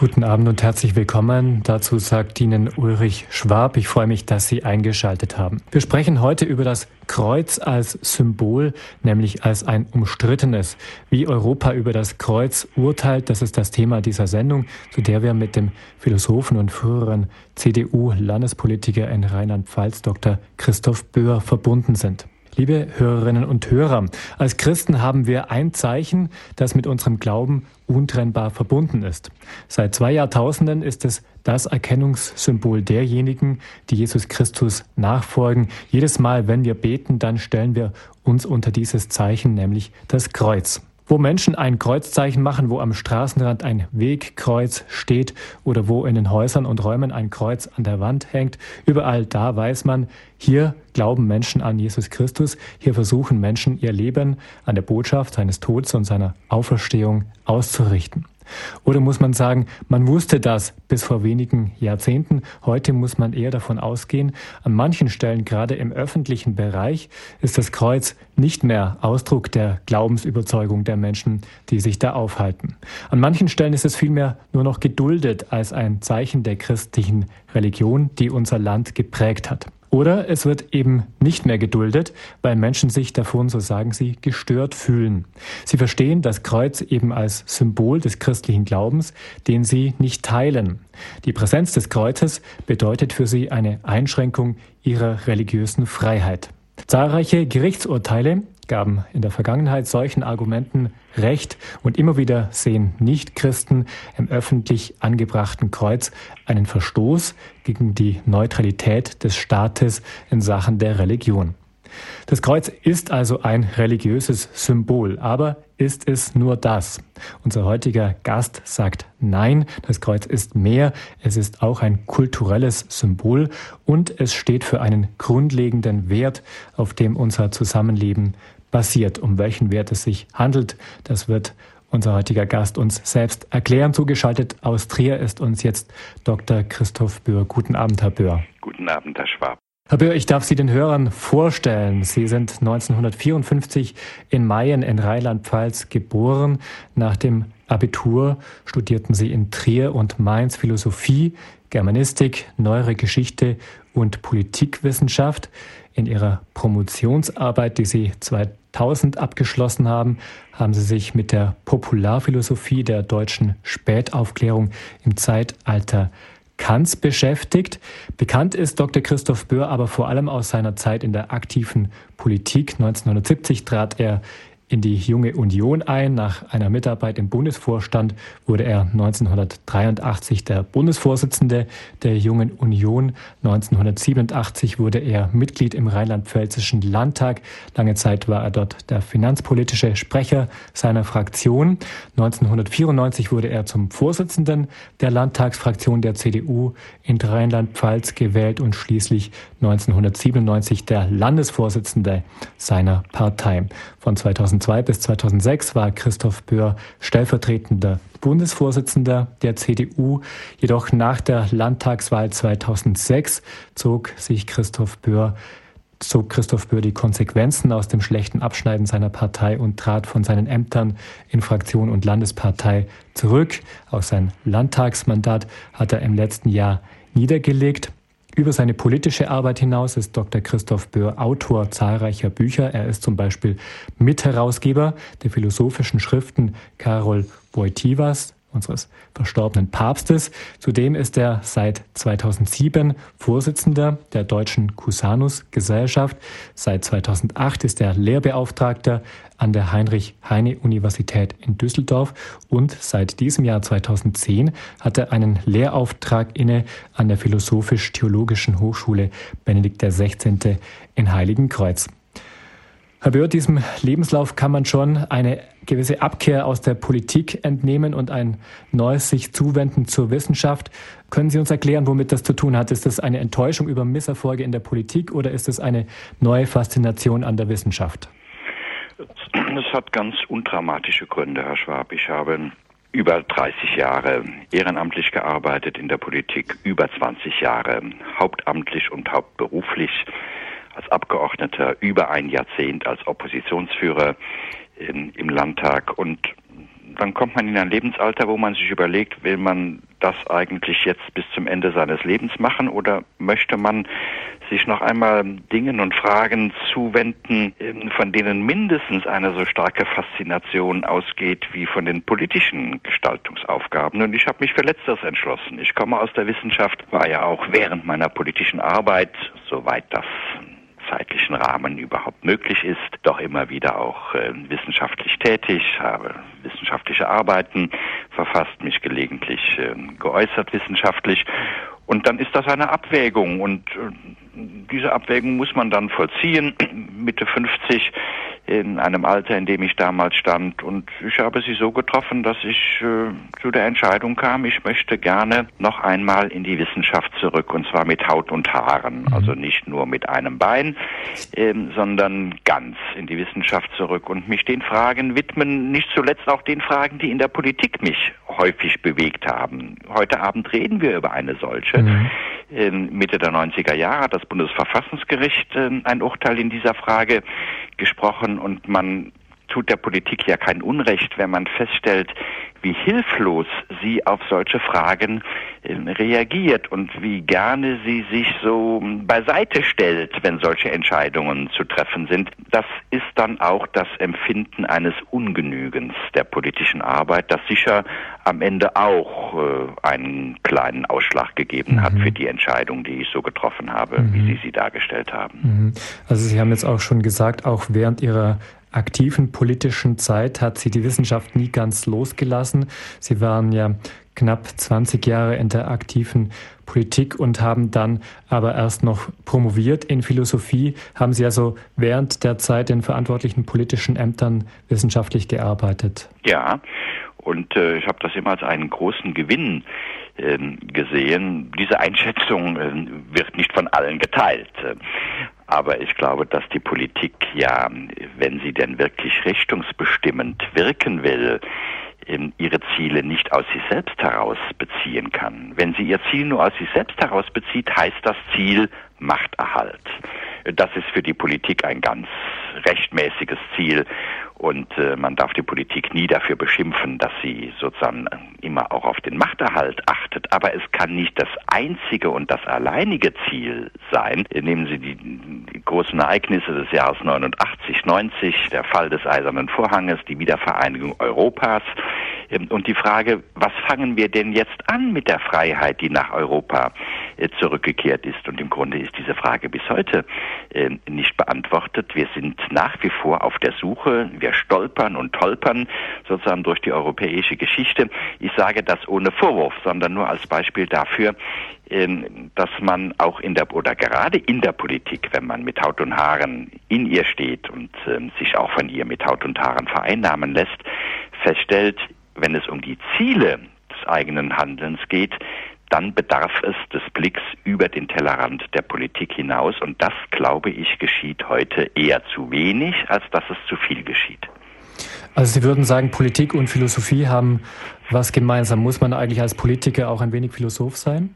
Guten Abend und herzlich willkommen. Dazu sagt Ihnen Ulrich Schwab. Ich freue mich, dass Sie eingeschaltet haben. Wir sprechen heute über das Kreuz als Symbol, nämlich als ein umstrittenes. Wie Europa über das Kreuz urteilt, das ist das Thema dieser Sendung, zu der wir mit dem Philosophen und früheren CDU-Landespolitiker in Rheinland-Pfalz, Dr. Christoph Böhr, verbunden sind. Liebe Hörerinnen und Hörer, als Christen haben wir ein Zeichen, das mit unserem Glauben untrennbar verbunden ist. Seit zwei Jahrtausenden ist es das Erkennungssymbol derjenigen, die Jesus Christus nachfolgen. Jedes Mal, wenn wir beten, dann stellen wir uns unter dieses Zeichen, nämlich das Kreuz. Wo Menschen ein Kreuzzeichen machen, wo am Straßenrand ein Wegkreuz steht oder wo in den Häusern und Räumen ein Kreuz an der Wand hängt, überall da weiß man, hier glauben Menschen an Jesus Christus, hier versuchen Menschen ihr Leben an der Botschaft seines Todes und seiner Auferstehung auszurichten. Oder muss man sagen, man wusste das bis vor wenigen Jahrzehnten. Heute muss man eher davon ausgehen, an manchen Stellen, gerade im öffentlichen Bereich, ist das Kreuz nicht mehr Ausdruck der Glaubensüberzeugung der Menschen, die sich da aufhalten. An manchen Stellen ist es vielmehr nur noch geduldet als ein Zeichen der christlichen Religion, die unser Land geprägt hat. Oder es wird eben nicht mehr geduldet, weil Menschen sich davon, so sagen sie, gestört fühlen. Sie verstehen das Kreuz eben als Symbol des christlichen Glaubens, den sie nicht teilen. Die Präsenz des Kreuzes bedeutet für sie eine Einschränkung ihrer religiösen Freiheit. Zahlreiche Gerichtsurteile gaben in der Vergangenheit solchen Argumenten Recht und immer wieder sehen Nichtchristen im öffentlich angebrachten Kreuz einen Verstoß gegen die Neutralität des Staates in Sachen der Religion. Das Kreuz ist also ein religiöses Symbol, aber ist es nur das? Unser heutiger Gast sagt nein, das Kreuz ist mehr, es ist auch ein kulturelles Symbol und es steht für einen grundlegenden Wert, auf dem unser Zusammenleben basiert. Um welchen Wert es sich handelt, das wird unser heutiger Gast uns selbst erklären. Zugeschaltet aus Trier ist uns jetzt Dr. Christoph Böhr. Guten Abend, Herr Böhr. Guten Abend, Herr Schwab. Herr Böhr, ich darf Sie den Hörern vorstellen. Sie sind 1954 in Mayen in Rheinland-Pfalz geboren. Nach dem Abitur studierten Sie in Trier und Mainz Philosophie, Germanistik, Neuere Geschichte und Politikwissenschaft. In Ihrer Promotionsarbeit, die Sie 2000 abgeschlossen haben, haben Sie sich mit der Popularphilosophie der deutschen Spätaufklärung im Zeitalter Kants beschäftigt. Bekannt ist Dr. Christoph Böhr aber vor allem aus seiner Zeit in der aktiven Politik. 1970 trat er in die Junge Union ein. Nach einer Mitarbeit im Bundesvorstand wurde er 1983 der Bundesvorsitzende der Jungen Union. 1987 wurde er Mitglied im Rheinland-Pfälzischen Landtag. Lange Zeit war er dort der finanzpolitische Sprecher seiner Fraktion. 1994 wurde er zum Vorsitzenden der Landtagsfraktion der CDU in Rheinland-Pfalz gewählt und schließlich 1997 der Landesvorsitzende seiner Partei. Von 2002 bis 2006 war Christoph Böhr stellvertretender Bundesvorsitzender der CDU. Jedoch nach der Landtagswahl 2006 zog sich Christoph Böhr zog Christoph Böhr die Konsequenzen aus dem schlechten Abschneiden seiner Partei und trat von seinen Ämtern in Fraktion und Landespartei zurück. Auch sein Landtagsmandat hat er im letzten Jahr niedergelegt. Über seine politische Arbeit hinaus ist Dr. Christoph Böhr Autor zahlreicher Bücher. Er ist zum Beispiel Mitherausgeber der philosophischen Schriften Karol Wojtywas, unseres verstorbenen Papstes. Zudem ist er seit 2007 Vorsitzender der Deutschen Cusanus-Gesellschaft. Seit 2008 ist er Lehrbeauftragter an der Heinrich-Heine-Universität in Düsseldorf und seit diesem Jahr 2010 hat er einen Lehrauftrag inne an der Philosophisch-Theologischen Hochschule Benedikt XVI. in Heiligenkreuz. Herr Böhr, diesem Lebenslauf kann man schon eine gewisse Abkehr aus der Politik entnehmen und ein neues sich zuwenden zur Wissenschaft. Können Sie uns erklären, womit das zu tun hat? Ist das eine Enttäuschung über Misserfolge in der Politik oder ist es eine neue Faszination an der Wissenschaft? Es hat ganz undramatische Gründe, Herr Schwab. Ich habe über 30 Jahre ehrenamtlich gearbeitet in der Politik, über 20 Jahre hauptamtlich und hauptberuflich als Abgeordneter, über ein Jahrzehnt als Oppositionsführer in, im Landtag und dann kommt man in ein Lebensalter, wo man sich überlegt, will man das eigentlich jetzt bis zum Ende seines Lebens machen oder möchte man sich noch einmal Dingen und Fragen zuwenden, ähm, von denen mindestens eine so starke Faszination ausgeht wie von den politischen Gestaltungsaufgaben. Und ich habe mich für Letzteres entschlossen. Ich komme aus der Wissenschaft, war ja auch während meiner politischen Arbeit, soweit das zeitlichen Rahmen überhaupt möglich ist, doch immer wieder auch äh, wissenschaftlich tätig, habe wissenschaftliche Arbeiten verfasst, mich gelegentlich äh, geäußert wissenschaftlich. Und dann ist das eine Abwägung und äh, diese Abwägung muss man dann vollziehen. Mitte 50 in einem Alter, in dem ich damals stand. Und ich habe sie so getroffen, dass ich äh, zu der Entscheidung kam, ich möchte gerne noch einmal in die Wissenschaft zurück und zwar mit Haut und Haaren. Mhm. Also nicht nur mit einem Bein, äh, sondern ganz in die Wissenschaft zurück und mich den Fragen widmen, nicht zuletzt auch den Fragen, die in der Politik mich häufig bewegt haben. Heute Abend reden wir über eine solche. Mhm. Mitte der 90er Jahre hat das Bundesverfassungsgericht äh, ein Urteil in dieser Frage gesprochen und man tut der Politik ja kein Unrecht, wenn man feststellt, wie hilflos sie auf solche Fragen äh, reagiert und wie gerne sie sich so beiseite stellt, wenn solche Entscheidungen zu treffen sind. Das ist dann auch das Empfinden eines Ungenügens der politischen Arbeit, das sicher am Ende auch äh, einen kleinen Ausschlag gegeben mhm. hat für die Entscheidung, die ich so getroffen habe, mhm. wie Sie sie dargestellt haben. Mhm. Also Sie haben jetzt auch schon gesagt, auch während Ihrer aktiven politischen Zeit hat sie die Wissenschaft nie ganz losgelassen. Sie waren ja knapp 20 Jahre in der aktiven Politik und haben dann aber erst noch promoviert in Philosophie. Haben Sie also während der Zeit in verantwortlichen politischen Ämtern wissenschaftlich gearbeitet? Ja, und äh, ich habe das immer als einen großen Gewinn äh, gesehen. Diese Einschätzung äh, wird nicht von allen geteilt. Aber ich glaube, dass die Politik ja, wenn sie denn wirklich richtungsbestimmend wirken will, ihre Ziele nicht aus sich selbst heraus beziehen kann. Wenn sie ihr Ziel nur aus sich selbst heraus bezieht, heißt das Ziel Machterhalt. Das ist für die Politik ein ganz rechtmäßiges Ziel und äh, man darf die Politik nie dafür beschimpfen, dass sie sozusagen immer auch auf den Machterhalt achtet. Aber es kann nicht das einzige und das alleinige Ziel sein. Nehmen Sie die, die großen Ereignisse des Jahres 89, 90, der Fall des Eisernen Vorhanges, die Wiedervereinigung Europas. Ähm, und die Frage, was fangen wir denn jetzt an mit der Freiheit, die nach Europa äh, zurückgekehrt ist? Und im Grunde ist diese Frage bis heute äh, nicht beantwortet. Wir sind nach wie vor auf der Suche. Wir stolpern und tolpern sozusagen durch die europäische Geschichte. Ich sage das ohne Vorwurf, sondern nur als Beispiel dafür, ähm, dass man auch in der oder gerade in der Politik, wenn man mit Haut und Haaren in ihr steht und ähm, sich auch von ihr mit Haut und Haaren vereinnahmen lässt, feststellt, wenn es um die Ziele des eigenen Handelns geht, dann bedarf es des Blicks über den Tellerrand der Politik hinaus. Und das, glaube ich, geschieht heute eher zu wenig, als dass es zu viel geschieht. Also Sie würden sagen, Politik und Philosophie haben was gemeinsam. Muss man eigentlich als Politiker auch ein wenig Philosoph sein?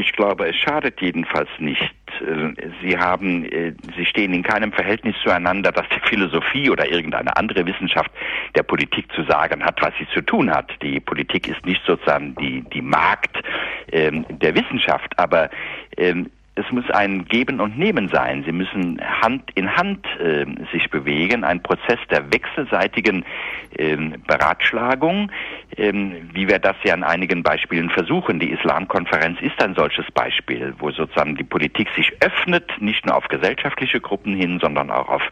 Ich glaube, es schadet jedenfalls nicht. Äh, sie haben, äh, sie stehen in keinem Verhältnis zueinander, dass die Philosophie oder irgendeine andere Wissenschaft der Politik zu sagen hat, was sie zu tun hat. Die Politik ist nicht sozusagen die, die Markt ähm, der Wissenschaft, aber ähm, es muss ein Geben und Nehmen sein. Sie müssen Hand in Hand äh, sich bewegen, ein Prozess der wechselseitigen äh, Beratschlagung, äh, wie wir das ja an einigen Beispielen versuchen. Die Islamkonferenz ist ein solches Beispiel, wo sozusagen die Politik sich öffnet, nicht nur auf gesellschaftliche Gruppen hin, sondern auch auf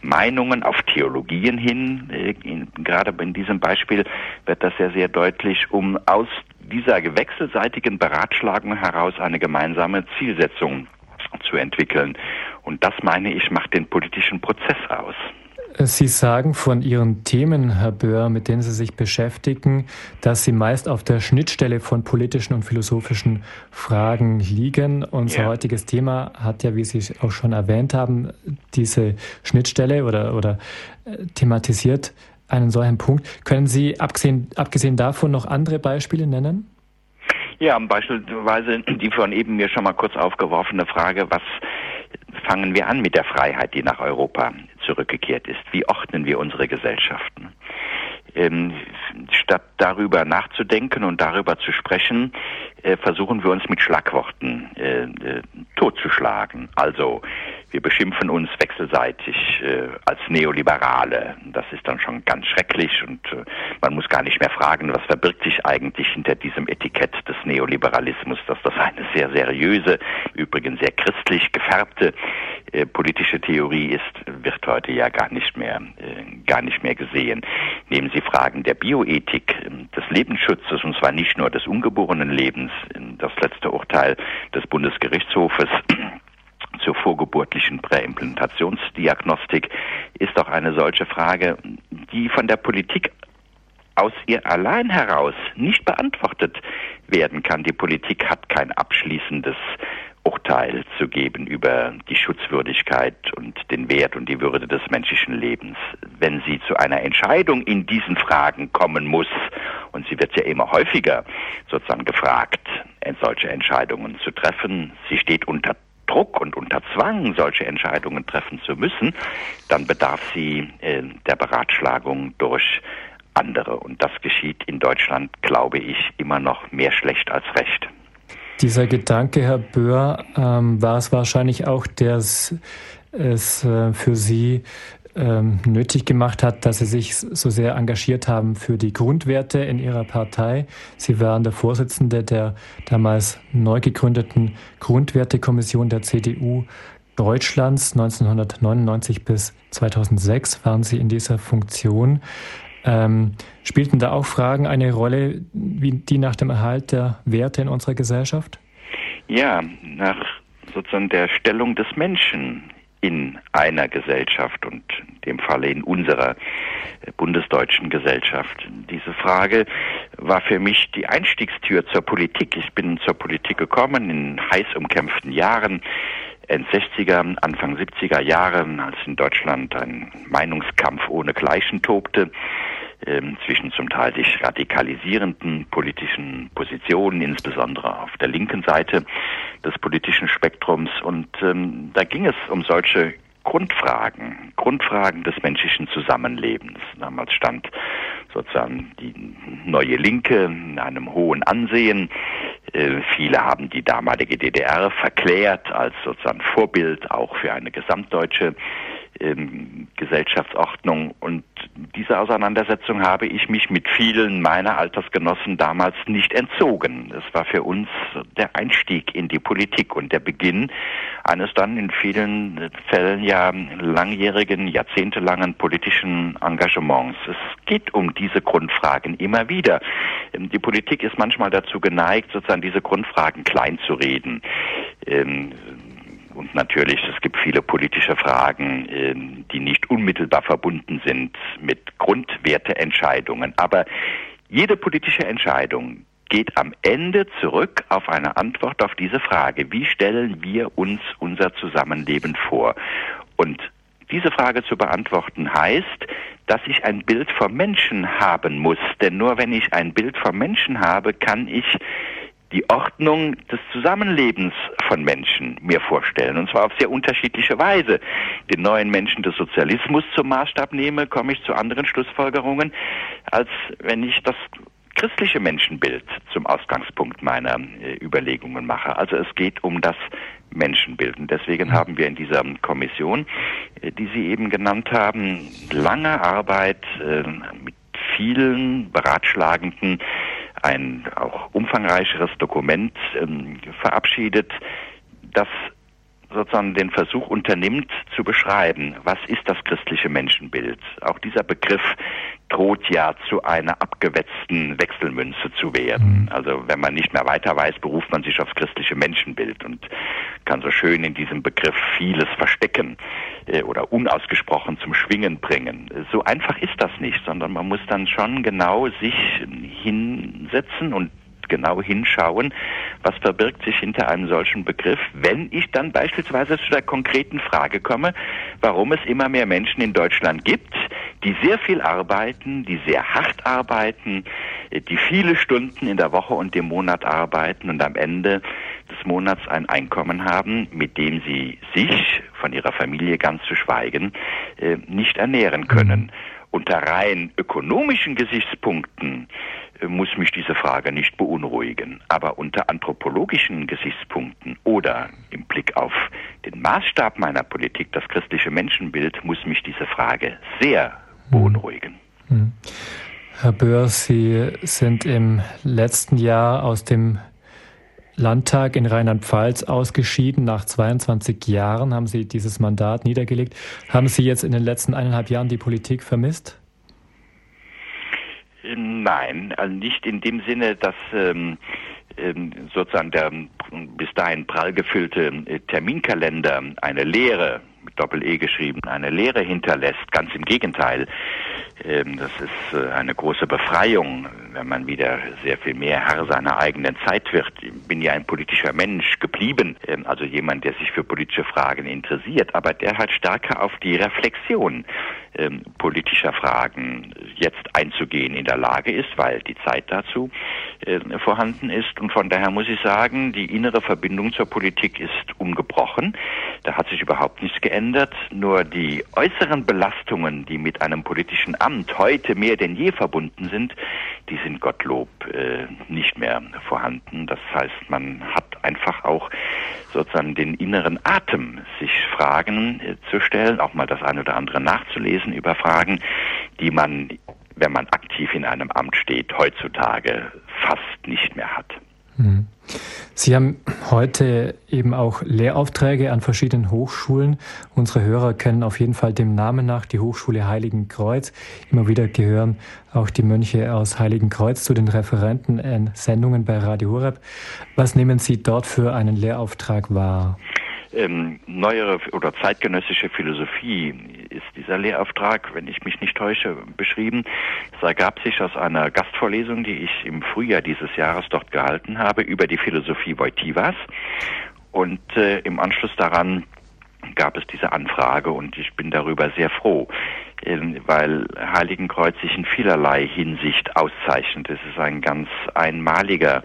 Meinungen, auf Theologien hin. Äh, in, gerade in diesem Beispiel wird das sehr, sehr deutlich, um aus dieser wechselseitigen Beratschlagung heraus eine gemeinsame Zielsetzung zu entwickeln. Und das, meine ich, macht den politischen Prozess aus. Sie sagen von Ihren Themen, Herr Böhr, mit denen Sie sich beschäftigen, dass sie meist auf der Schnittstelle von politischen und philosophischen Fragen liegen. Unser ja. heutiges Thema hat ja, wie Sie auch schon erwähnt haben, diese Schnittstelle oder, oder äh, thematisiert einen solchen Punkt. Können Sie abgesehen, abgesehen davon noch andere Beispiele nennen? Ja, beispielsweise die von eben mir schon mal kurz aufgeworfene Frage, was fangen wir an mit der Freiheit, die nach Europa zurückgekehrt ist? Wie ordnen wir unsere Gesellschaften? Ähm, statt darüber nachzudenken und darüber zu sprechen, äh, versuchen wir uns mit Schlagworten äh, äh, totzuschlagen. Also wir beschimpfen uns wechselseitig äh, als Neoliberale. Das ist dann schon ganz schrecklich und äh, man muss gar nicht mehr fragen, was verbirgt sich eigentlich hinter diesem Etikett des Neoliberalismus, dass das eine sehr seriöse, übrigens sehr christlich gefärbte äh, politische Theorie ist, wird heute ja gar nicht mehr, äh, gar nicht mehr gesehen. Nehmen Sie Fragen der Bioethik, ähm, des Lebensschutzes und zwar nicht nur des ungeborenen Lebens. Das letzte Urteil des Bundesgerichtshofes zur vorgeburtlichen Präimplantationsdiagnostik ist doch eine solche Frage, die von der Politik aus ihr allein heraus nicht beantwortet werden kann. Die Politik hat kein abschließendes Urteil zu geben über die Schutzwürdigkeit und den Wert und die Würde des menschlichen Lebens. Wenn sie zu einer Entscheidung in diesen Fragen kommen muss, und sie wird ja immer häufiger sozusagen gefragt, solche Entscheidungen zu treffen, sie steht unter Druck und unter Zwang, solche Entscheidungen treffen zu müssen, dann bedarf sie äh, der Beratschlagung durch andere. Und das geschieht in Deutschland, glaube ich, immer noch mehr schlecht als recht. Dieser Gedanke, Herr Böhr, ähm, war es wahrscheinlich auch, der es, es äh, für Sie ähm, nötig gemacht hat, dass Sie sich so sehr engagiert haben für die Grundwerte in Ihrer Partei. Sie waren der Vorsitzende der damals neu gegründeten Grundwertekommission der CDU Deutschlands. 1999 bis 2006 waren Sie in dieser Funktion. Ähm, spielten da auch Fragen eine Rolle, wie die nach dem Erhalt der Werte in unserer Gesellschaft? Ja, nach sozusagen der Stellung des Menschen in einer Gesellschaft und in dem Falle in unserer äh, bundesdeutschen Gesellschaft. Diese Frage war für mich die Einstiegstür zur Politik. Ich bin zur Politik gekommen in heiß umkämpften Jahren. End 60er, Anfang 70er Jahre, als in Deutschland ein Meinungskampf ohne Gleichen tobte, zwischen zum Teil sich radikalisierenden politischen Positionen, insbesondere auf der linken Seite des politischen Spektrums. Und ähm, da ging es um solche Grundfragen, Grundfragen des menschlichen Zusammenlebens. Damals stand sozusagen die neue Linke in einem hohen Ansehen. Äh, viele haben die damalige DDR verklärt als sozusagen Vorbild auch für eine gesamtdeutsche ähm, Gesellschaftsordnung. Und dieser Auseinandersetzung habe ich mich mit vielen meiner Altersgenossen damals nicht entzogen. Es war für uns der Einstieg in die Politik und der Beginn eines dann in vielen Fällen ja langjährigen, jahrzehntelangen politischen Engagements. Es geht um diese Grundfragen immer wieder. Ähm, die Politik ist manchmal dazu geneigt, sozusagen diese Grundfragen klein zu reden. Ähm, und natürlich, es gibt viele politische Fragen, ähm, die nicht unmittelbar verbunden sind mit Grundwerteentscheidungen. Aber jede politische Entscheidung geht am Ende zurück auf eine Antwort auf diese Frage. Wie stellen wir uns unser Zusammenleben vor? Und diese Frage zu beantworten heißt, dass ich ein Bild vom Menschen haben muss. Denn nur wenn ich ein Bild vom Menschen habe, kann ich die Ordnung des Zusammenlebens von Menschen mir vorstellen. Und zwar auf sehr unterschiedliche Weise. Den neuen Menschen des Sozialismus zum Maßstab nehme, komme ich zu anderen Schlussfolgerungen, als wenn ich das christliche Menschenbild zum Ausgangspunkt meiner äh, Überlegungen mache. Also es geht um das Menschenbild. Und deswegen mhm. haben wir in dieser Kommission, äh, die Sie eben genannt haben, lange Arbeit äh, mit vielen beratschlagenden ein auch umfangreicheres Dokument ähm, verabschiedet, das sozusagen den Versuch unternimmt zu beschreiben, was ist das christliche Menschenbild. Auch dieser Begriff droht ja zu einer abgewetzten Wechselmünze zu werden. Mhm. Also wenn man nicht mehr weiter weiß, beruft man sich aufs christliche Menschenbild und kann so schön in diesem Begriff vieles verstecken äh, oder unausgesprochen zum Schwingen bringen. So einfach ist das nicht, sondern man muss dann schon genau sich hinsetzen und genau hinschauen, was verbirgt sich hinter einem solchen Begriff, wenn ich dann beispielsweise zu der konkreten Frage komme, warum es immer mehr Menschen in Deutschland gibt, die sehr viel arbeiten, die sehr hart arbeiten, die viele Stunden in der Woche und im Monat arbeiten und am Ende des Monats ein Einkommen haben, mit dem sie sich, von ihrer Familie ganz zu schweigen, äh, nicht ernähren können. unter rein ökonomischen Gesichtspunkten äh, muss mich diese Frage nicht beunruhigen. Aber unter anthropologischen Gesichtspunkten oder im Blick auf den Maßstab meiner Politik, das christliche Menschenbild, muss mich diese Frage sehr beunruhigen. Hm. Herr Böhr, Sie sind im letzten Jahr aus dem Landtag in Rheinland-Pfalz ausgeschieden. Nach 22 Jahren haben Sie dieses Mandat niedergelegt. Haben Sie jetzt in den letzten eineinhalb Jahren die Politik vermisst? Nein, also nicht in dem Sinne, dass ähm, ähm, sozusagen der bis dahin prall gefüllte äh, Terminkalender eine Lehre mit Doppel-E geschrieben, eine Lehre hinterlässt. Ganz im Gegenteil. Ähm, das ist äh, eine große Befreiung, wenn man wieder sehr viel mehr Herr seiner eigenen Zeit wird. Ich bin ja ein politischer Mensch geblieben, ähm, also jemand, der sich für politische Fragen interessiert, aber der halt stärker auf die Reflexion ähm, politischer Fragen jetzt einzugehen in der Lage ist, weil die Zeit dazu äh, vorhanden ist. Und von daher muss ich sagen, die innere Verbindung zur Politik ist ungebrochen. Da hat sich überhaupt nichts geändert. Nur die äußeren Belastungen, die mit einem politischen Amt heute mehr denn je verbunden sind, die sind Gottlob äh, nicht mehr vorhanden. Das heißt, man hat einfach auch sozusagen den inneren Atem, sich Fragen äh, zu stellen, auch mal das eine oder andere nachzulesen über Fragen, die man, wenn man aktiv in einem Amt steht, heutzutage fast nicht mehr hat. Mhm. Sie haben heute eben auch Lehraufträge an verschiedenen Hochschulen. Unsere Hörer kennen auf jeden Fall dem Namen nach die Hochschule Heiligen Kreuz. Immer wieder gehören auch die Mönche aus Heiligen Kreuz zu den Referenten in Sendungen bei Radio Horeb. Was nehmen Sie dort für einen Lehrauftrag wahr? Ähm, neuere oder zeitgenössische Philosophie ist dieser Lehrauftrag, wenn ich mich nicht täusche, beschrieben. Es ergab sich aus einer Gastvorlesung, die ich im Frühjahr dieses Jahres dort gehalten habe, über die Philosophie Wojtylas. Und äh, im Anschluss daran gab es diese Anfrage und ich bin darüber sehr froh, ähm, weil Heiligenkreuz sich in vielerlei Hinsicht auszeichnet. Es ist ein ganz einmaliger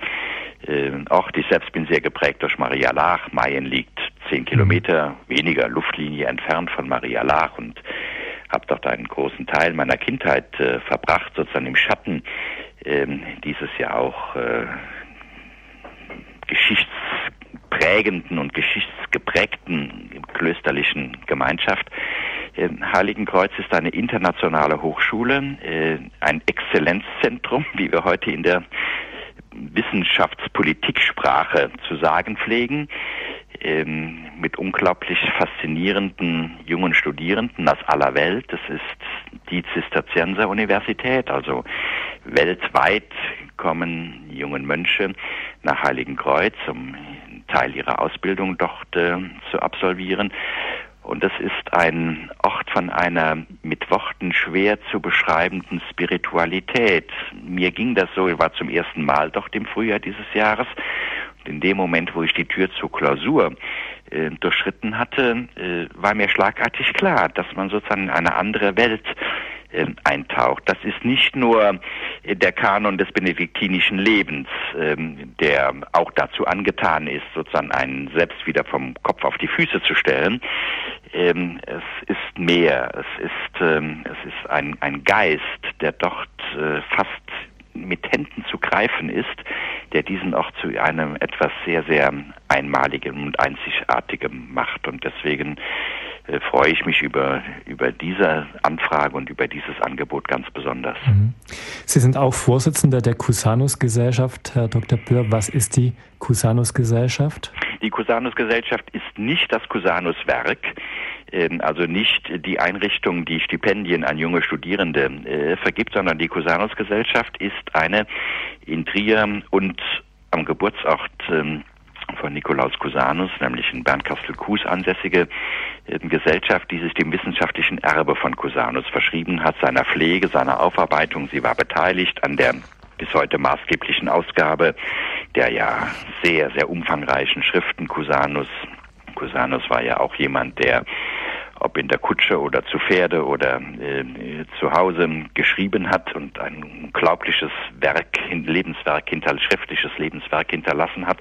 äh, Ort. Ich selbst bin sehr geprägt durch Maria Lach. Mayen liegt zehn Kilometer weniger Luftlinie entfernt von Maria Lach und habe dort einen großen Teil meiner Kindheit äh, verbracht, sozusagen im Schatten ähm, dieses ja auch äh, geschichtsprägenden und geschichtsgeprägten klösterlichen Gemeinschaft. Äh, Heiligenkreuz ist eine internationale Hochschule, äh, ein Exzellenzzentrum, wie wir heute in der Wissenschaftspolitiksprache zu sagen pflegen ähm, mit unglaublich faszinierenden jungen Studierenden aus aller Welt. Das ist die Zisterzienser Universität, also weltweit kommen jungen Mönche nach Heiligenkreuz, um einen Teil ihrer Ausbildung dort äh, zu absolvieren. Und das ist ein Ort von einer mit Worten schwer zu beschreibenden Spiritualität. Mir ging das so, ich war zum ersten Mal dort im Frühjahr dieses Jahres in dem Moment, wo ich die Tür zur Klausur äh, durchschritten hatte, äh, war mir schlagartig klar, dass man sozusagen in eine andere Welt äh, eintaucht. Das ist nicht nur äh, der Kanon des benediktinischen Lebens, ähm, der auch dazu angetan ist, sozusagen einen selbst wieder vom Kopf auf die Füße zu stellen. Ähm, es ist mehr. Es ist, ähm, es ist ein, ein Geist, der dort äh, fast mit Händen zu greifen ist, der diesen auch zu einem etwas sehr, sehr Einmaligen und Einzigartigem macht. Und deswegen äh, freue ich mich über, über diese Anfrage und über dieses Angebot ganz besonders. Mhm. Sie sind auch Vorsitzender der Cusanus-Gesellschaft, Herr Dr. Pürr. Was ist die Cusanus-Gesellschaft? Die Cusanus-Gesellschaft ist nicht das Cusanus-Werk, ähm, also nicht die Einrichtung, die Stipendien an junge Studierende äh, vergibt, sondern die Cusanus-Gesellschaft ist eine in Trier und am Geburtsort ähm, von Nikolaus Cusanus, nämlich in Bernkastel-Kues ansässige äh, Gesellschaft, die sich dem wissenschaftlichen Erbe von Cusanus verschrieben hat, seiner Pflege, seiner Aufarbeitung. Sie war beteiligt an der bis heute maßgeblichen Ausgabe der ja sehr, sehr umfangreichen Schriften Cusanus. Cusanus war ja auch jemand, der ob in der Kutsche oder zu Pferde oder äh, zu Hause geschrieben hat und ein unglaubliches Werk, Lebenswerk, hinter, schriftliches Lebenswerk hinterlassen hat,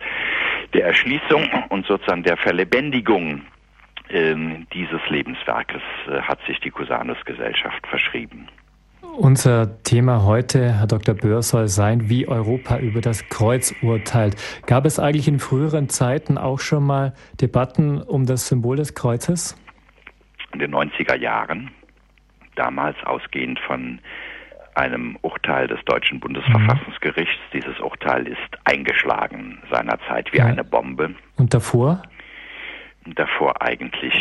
der Erschließung und sozusagen der Verlebendigung äh, dieses Lebenswerkes äh, hat sich die Cusanus-Gesellschaft verschrieben. Unser Thema heute, Herr Dr. Böhr, soll sein, wie Europa über das Kreuz urteilt. Gab es eigentlich in früheren Zeiten auch schon mal Debatten um das Symbol des Kreuzes? In den 90er Jahren, damals ausgehend von einem Urteil des deutschen Bundesverfassungsgerichts. Mhm. Dieses Urteil ist eingeschlagen seinerzeit wie ja. eine Bombe. Und davor? Davor eigentlich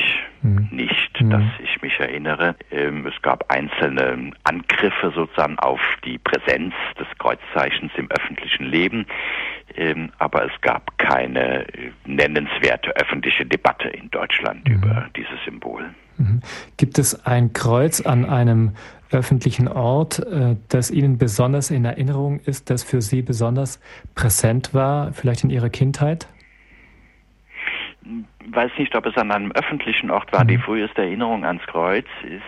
mhm. nicht, mhm. dass ich mich erinnere. Ähm, es gab einzelne Angriffe sozusagen auf die Präsenz des Kreuzzeichens im öffentlichen Leben, ähm, aber es gab keine äh, nennenswerte öffentliche Debatte in Deutschland mhm. über dieses Symbol. Mhm. Gibt es ein Kreuz an einem öffentlichen Ort, äh, das Ihnen besonders in Erinnerung ist, das für Sie besonders präsent war, vielleicht in Ihrer Kindheit? Ich weiß nicht, ob es an einem öffentlichen Ort war. Mhm. Die früheste Erinnerung ans Kreuz ist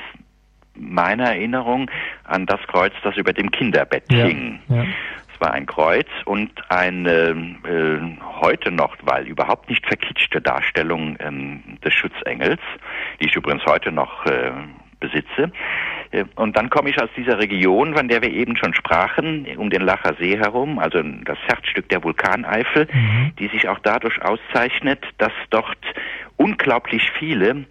meine Erinnerung an das Kreuz, das über dem Kinderbett ja, hing. Ja. Es war ein Kreuz und eine äh, heute noch, weil überhaupt nicht verkitschte Darstellung ähm, des Schutzengels, die ich übrigens heute noch äh, besitze. Äh, und dann komme ich aus dieser Region, von der wir eben schon sprachen, um den Lacher See herum, also das Herzstück der Vulkaneifel, mhm. die sich auch dadurch auszeichnet, dass dort unglaublich viele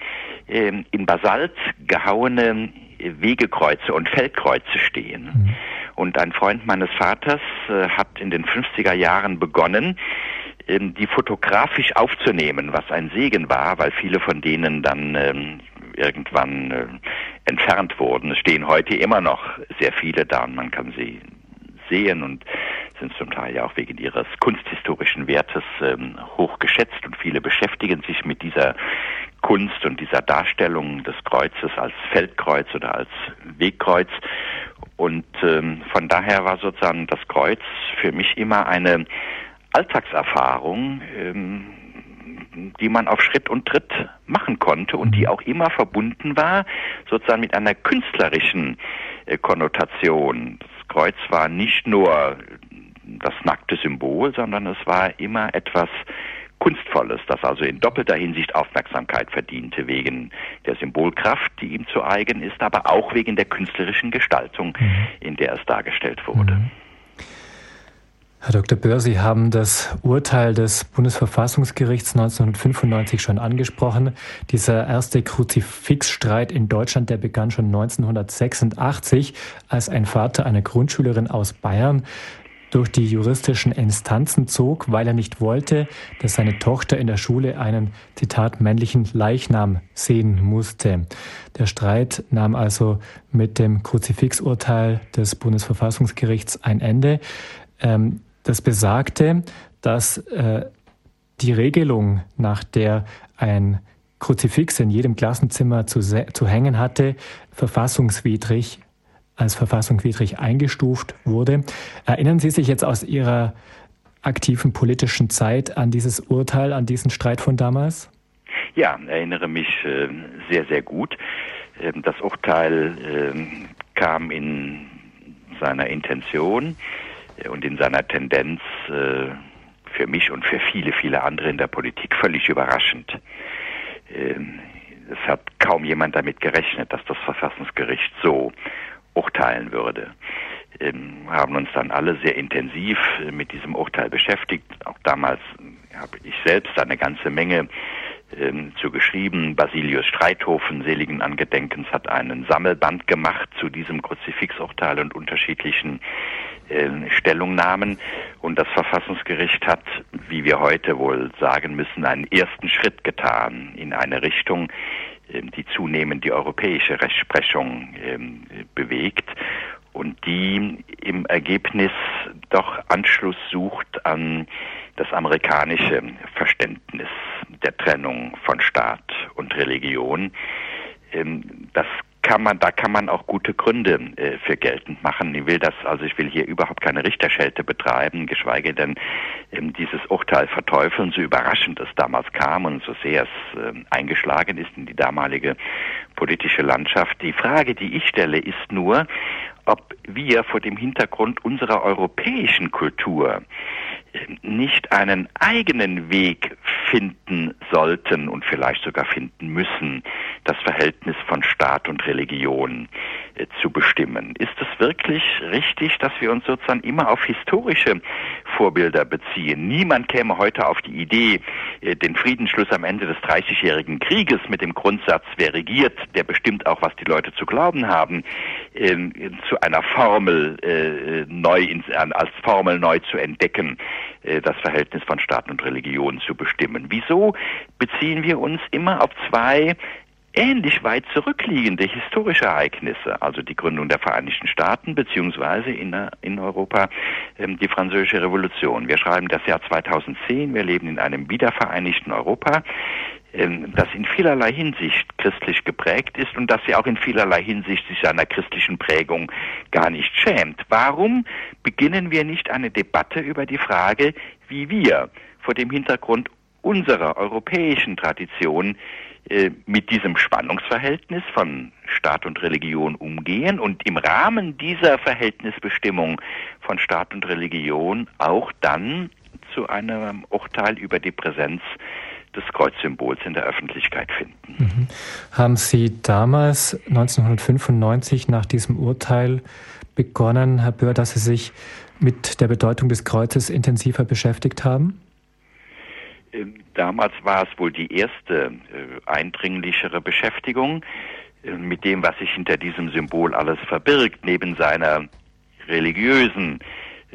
äh, in Basalt gehauene Wegekreuze und Feldkreuze stehen. Mhm. Und ein Freund meines Vaters äh, hat in den 50er Jahren begonnen, ähm, die fotografisch aufzunehmen, was ein Segen war, weil viele von denen dann ähm, irgendwann äh, entfernt wurden. Es stehen heute immer noch sehr viele da und man kann sie sehen und sind zum Teil ja auch wegen ihres kunsthistorischen Wertes ähm, hoch geschätzt und viele beschäftigen sich mit dieser Kunst und dieser Darstellung des Kreuzes als Feldkreuz oder als Wegkreuz. Und ähm, von daher war sozusagen das Kreuz für mich immer eine Alltagserfahrung, ähm, die man auf Schritt und Tritt machen konnte und die mhm. auch immer verbunden war, sozusagen mit einer künstlerischen äh, Konnotation. Das Kreuz war nicht nur das nackte Symbol, sondern es war immer etwas Kunstvolles, das also in doppelter Hinsicht Aufmerksamkeit verdiente, wegen der Symbolkraft, die ihm zu eigen ist, aber auch wegen der künstlerischen Gestaltung, mhm. in der es dargestellt wurde. Mhm. Herr Dr. Böhr, Sie haben das Urteil des Bundesverfassungsgerichts 1995 schon angesprochen. Dieser erste Kruzifixstreit in Deutschland, der begann schon 1986, als ein Vater einer Grundschülerin aus Bayern durch die juristischen Instanzen zog, weil er nicht wollte, dass seine Tochter in der Schule einen, Zitat, männlichen Leichnam sehen musste. Der Streit nahm also mit dem Kruzifixurteil des Bundesverfassungsgerichts ein Ende. Ähm, das besagte, dass äh, die Regelung, nach der ein Kruzifix in jedem Klassenzimmer zu, zu hängen hatte, verfassungswidrig als verfassungswidrig eingestuft wurde. Erinnern Sie sich jetzt aus Ihrer aktiven politischen Zeit an dieses Urteil, an diesen Streit von damals? Ja, erinnere mich äh, sehr, sehr gut. Ähm, das Urteil äh, kam in seiner Intention und in seiner Tendenz äh, für mich und für viele, viele andere in der Politik völlig überraschend. Ähm, es hat kaum jemand damit gerechnet, dass das Verfassungsgericht so urteilen würde. Ähm, haben uns dann alle sehr intensiv äh, mit diesem Urteil beschäftigt. Auch damals habe ich selbst eine ganze Menge ähm, zu geschrieben. Basilius Streithofen, seligen Angedenkens, hat einen Sammelband gemacht zu diesem Kruzifixurteil und unterschiedlichen äh, Stellungnahmen. Und das Verfassungsgericht hat, wie wir heute wohl sagen müssen, einen ersten Schritt getan in eine Richtung, äh, die zunehmend die europäische Rechtsprechung äh, bewegt und die im Ergebnis doch Anschluss sucht an das amerikanische Verständnis der Trennung von Staat und Religion. Ähm, das kann man, da kann man auch gute Gründe äh, für geltend machen. Ich will das, also ich will hier überhaupt keine Richterschelte betreiben, geschweige denn ähm, dieses Urteil verteufeln, so überraschend es damals kam und so sehr es äh, eingeschlagen ist in die damalige politische Landschaft. Die Frage, die ich stelle, ist nur, ob wir vor dem Hintergrund unserer europäischen Kultur nicht einen eigenen Weg finden sollten und vielleicht sogar finden müssen, das Verhältnis von Staat und Religion äh, zu bestimmen. Ist es wirklich richtig, dass wir uns sozusagen immer auf historische Vorbilder beziehen? Niemand käme heute auf die Idee, äh, den Friedensschluss am Ende des Dreißigjährigen Krieges mit dem Grundsatz, wer regiert, der bestimmt auch, was die Leute zu glauben haben, äh, zu einer Formel äh, neu ins, als Formel neu zu entdecken, äh, das Verhältnis von Staat und Religion zu bestimmen. Wieso beziehen wir uns immer auf zwei ähnlich weit zurückliegende historische Ereignisse, also die Gründung der Vereinigten Staaten beziehungsweise in, in Europa ähm, die Französische Revolution. Wir schreiben das Jahr 2010, wir leben in einem wiedervereinigten Europa, das in vielerlei Hinsicht christlich geprägt ist und das ja auch in vielerlei Hinsicht sich seiner christlichen Prägung gar nicht schämt. Warum beginnen wir nicht eine Debatte über die Frage, wie wir vor dem Hintergrund unserer europäischen Tradition äh, mit diesem Spannungsverhältnis von Staat und Religion umgehen und im Rahmen dieser Verhältnisbestimmung von Staat und Religion auch dann zu einem Urteil über die Präsenz des Kreuzsymbols in der Öffentlichkeit finden. Mhm. Haben Sie damals 1995 nach diesem Urteil begonnen, Herr Böhr, dass Sie sich mit der Bedeutung des Kreuzes intensiver beschäftigt haben? Ähm, damals war es wohl die erste äh, eindringlichere Beschäftigung äh, mit dem, was sich hinter diesem Symbol alles verbirgt, neben seiner religiösen äh,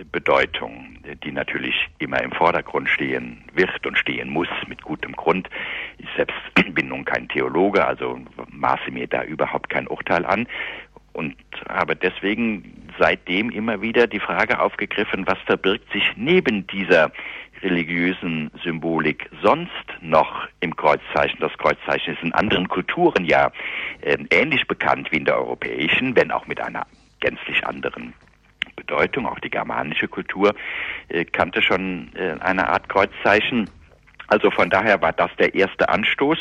Bedeutung, die natürlich immer im Vordergrund stehen wird und stehen muss, mit gutem Grund. Ich selbst bin nun kein Theologe, also maße mir da überhaupt kein Urteil an und habe deswegen seitdem immer wieder die Frage aufgegriffen, was verbirgt sich neben dieser religiösen Symbolik sonst noch im Kreuzzeichen? Das Kreuzzeichen ist in anderen Kulturen ja äh, ähnlich bekannt wie in der europäischen, wenn auch mit einer gänzlich anderen Bedeutung. Auch die germanische Kultur äh, kannte schon äh, eine Art Kreuzzeichen. Also von daher war das der erste Anstoß.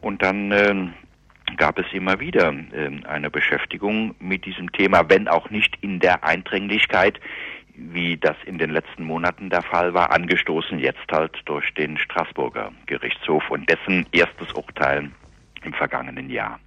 Und dann äh, gab es immer wieder äh, eine Beschäftigung mit diesem Thema, wenn auch nicht in der Eindringlichkeit, wie das in den letzten Monaten der Fall war, angestoßen jetzt halt durch den Straßburger Gerichtshof und dessen erstes Urteil im vergangenen Jahr.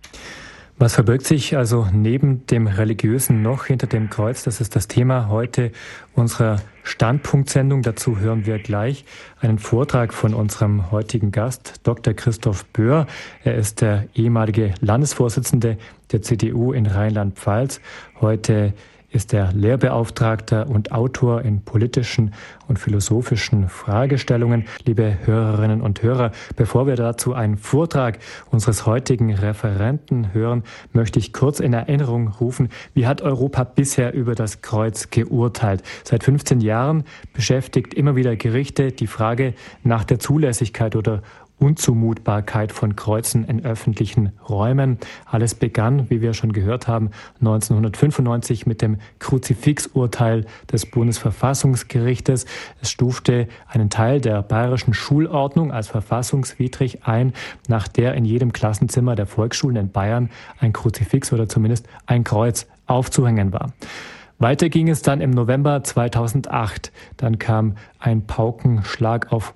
Was verbirgt sich also neben dem Religiösen noch hinter dem Kreuz? Das ist das Thema heute unserer Standpunktsendung. Dazu hören wir gleich einen Vortrag von unserem heutigen Gast, Dr. Christoph Böhr. Er ist der ehemalige Landesvorsitzende der CDU in Rheinland-Pfalz, heute ist er Lehrbeauftragter und Autor in politischen und philosophischen Fragestellungen. Liebe Hörerinnen und Hörer, bevor wir dazu einen Vortrag unseres heutigen Referenten hören, möchte ich kurz in Erinnerung rufen, wie hat Europa bisher über das Kreuz geurteilt? Seit 15 Jahren beschäftigt immer wieder Gerichte die Frage nach der Zulässigkeit oder Unzumutbarkeit von Kreuzen in öffentlichen Räumen. Alles begann, wie wir schon gehört haben, 1995 mit dem Kruzifixurteil des Bundesverfassungsgerichtes. Es stufte einen Teil der bayerischen Schulordnung als verfassungswidrig ein, nach der in jedem Klassenzimmer der Volksschulen in Bayern ein Kruzifix oder zumindest ein Kreuz aufzuhängen war. Weiter ging es dann im November 2008. Dann kam ein Paukenschlag auf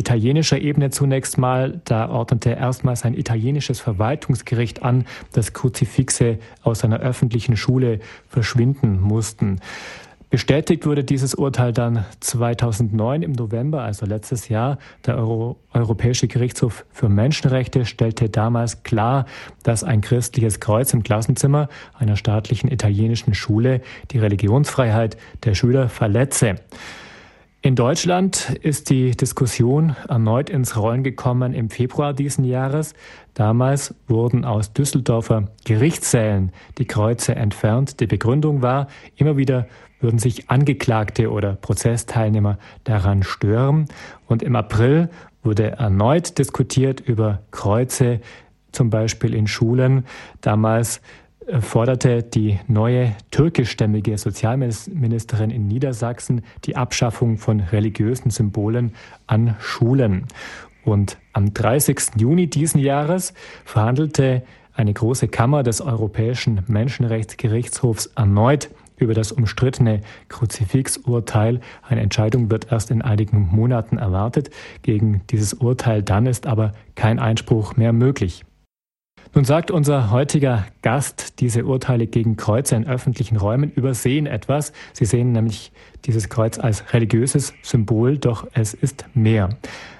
italienischer Ebene zunächst mal. Da ordnete erstmals ein italienisches Verwaltungsgericht an, dass Kruzifixe aus einer öffentlichen Schule verschwinden mussten. Bestätigt wurde dieses Urteil dann 2009 im November, also letztes Jahr. Der Euro Europäische Gerichtshof für Menschenrechte stellte damals klar, dass ein christliches Kreuz im Klassenzimmer einer staatlichen italienischen Schule die Religionsfreiheit der Schüler verletze. In Deutschland ist die Diskussion erneut ins Rollen gekommen im Februar diesen Jahres. Damals wurden aus Düsseldorfer Gerichtssälen die Kreuze entfernt. Die Begründung war, immer wieder würden sich Angeklagte oder Prozessteilnehmer daran stören. Und im April wurde erneut diskutiert über Kreuze, zum Beispiel in Schulen. Damals forderte die neue türkischstämmige Sozialministerin in Niedersachsen die Abschaffung von religiösen Symbolen an Schulen. Und am 30. Juni diesen Jahres verhandelte eine große Kammer des Europäischen Menschenrechtsgerichtshofs erneut über das umstrittene Kruzifixurteil. Eine Entscheidung wird erst in einigen Monaten erwartet. Gegen dieses Urteil dann ist aber kein Einspruch mehr möglich. Nun sagt unser heutiger Gast, diese Urteile gegen Kreuze in öffentlichen Räumen übersehen etwas. Sie sehen nämlich dieses Kreuz als religiöses Symbol, doch es ist mehr.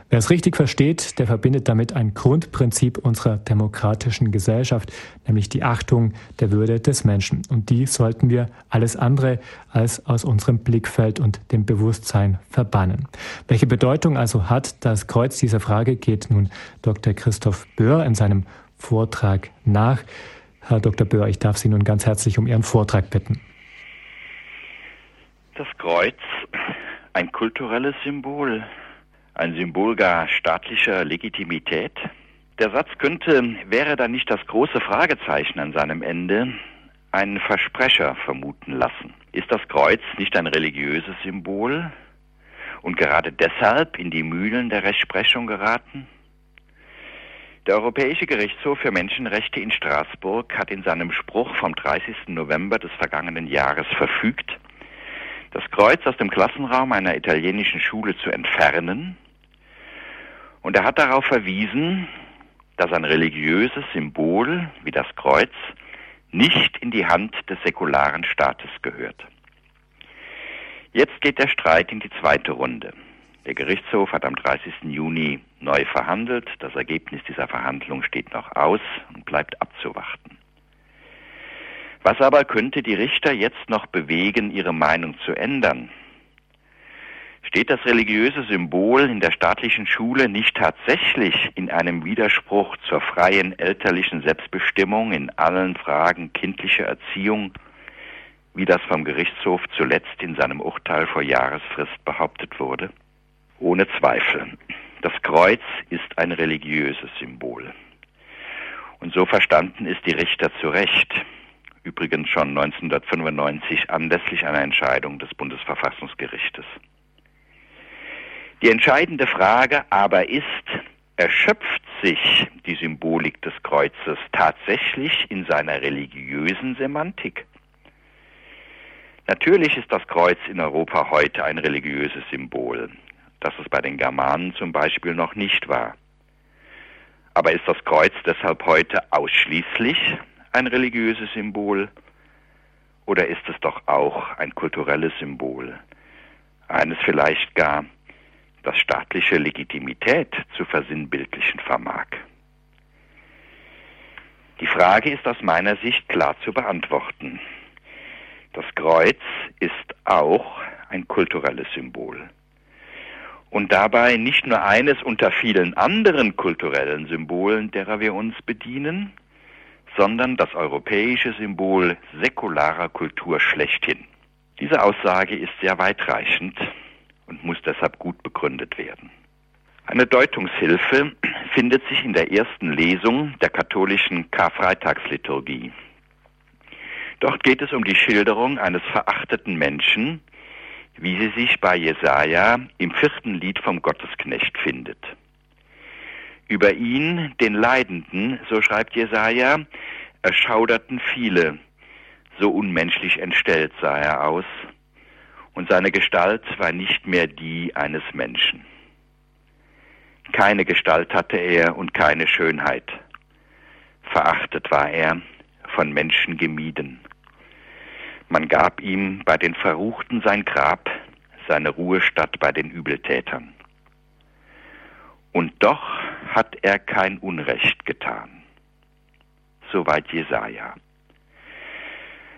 Wer es richtig versteht, der verbindet damit ein Grundprinzip unserer demokratischen Gesellschaft, nämlich die Achtung der Würde des Menschen. Und die sollten wir alles andere als aus unserem Blickfeld und dem Bewusstsein verbannen. Welche Bedeutung also hat das Kreuz dieser Frage, geht nun Dr. Christoph Böhr in seinem Vortrag nach. Herr Dr. Böhr, ich darf Sie nun ganz herzlich um Ihren Vortrag bitten. Das Kreuz, ein kulturelles Symbol, ein Symbol gar staatlicher Legitimität. Der Satz könnte, wäre da nicht das große Fragezeichen an seinem Ende, einen Versprecher vermuten lassen. Ist das Kreuz nicht ein religiöses Symbol und gerade deshalb in die Mühlen der Rechtsprechung geraten? Der Europäische Gerichtshof für Menschenrechte in Straßburg hat in seinem Spruch vom 30. November des vergangenen Jahres verfügt, das Kreuz aus dem Klassenraum einer italienischen Schule zu entfernen. Und er hat darauf verwiesen, dass ein religiöses Symbol wie das Kreuz nicht in die Hand des säkularen Staates gehört. Jetzt geht der Streit in die zweite Runde. Der Gerichtshof hat am 30. Juni neu verhandelt. Das Ergebnis dieser Verhandlung steht noch aus und bleibt abzuwarten. Was aber könnte die Richter jetzt noch bewegen, ihre Meinung zu ändern? Steht das religiöse Symbol in der staatlichen Schule nicht tatsächlich in einem Widerspruch zur freien elterlichen Selbstbestimmung in allen Fragen kindlicher Erziehung, wie das vom Gerichtshof zuletzt in seinem Urteil vor Jahresfrist behauptet wurde? Ohne Zweifel. Das Kreuz ist ein religiöses Symbol. Und so verstanden ist die Richter zu Recht. Übrigens schon 1995 anlässlich einer Entscheidung des Bundesverfassungsgerichtes. Die entscheidende Frage aber ist, erschöpft sich die Symbolik des Kreuzes tatsächlich in seiner religiösen Semantik? Natürlich ist das Kreuz in Europa heute ein religiöses Symbol dass es bei den Germanen zum Beispiel noch nicht war. Aber ist das Kreuz deshalb heute ausschließlich ein religiöses Symbol oder ist es doch auch ein kulturelles Symbol? Eines vielleicht gar, das staatliche Legitimität zu versinnbildlichen vermag. Die Frage ist aus meiner Sicht klar zu beantworten. Das Kreuz ist auch ein kulturelles Symbol und dabei nicht nur eines unter vielen anderen kulturellen Symbolen, derer wir uns bedienen, sondern das europäische Symbol säkularer Kultur schlechthin. Diese Aussage ist sehr weitreichend und muss deshalb gut begründet werden. Eine Deutungshilfe findet sich in der ersten Lesung der katholischen Karfreitagsliturgie. Dort geht es um die Schilderung eines verachteten Menschen, wie sie sich bei Jesaja im vierten Lied vom Gottesknecht findet. Über ihn, den Leidenden, so schreibt Jesaja, erschauderten viele, so unmenschlich entstellt sah er aus, und seine Gestalt war nicht mehr die eines Menschen. Keine Gestalt hatte er und keine Schönheit. Verachtet war er, von Menschen gemieden. Man gab ihm bei den Verruchten sein Grab, seine Ruhestatt bei den Übeltätern. Und doch hat er kein Unrecht getan. Soweit Jesaja.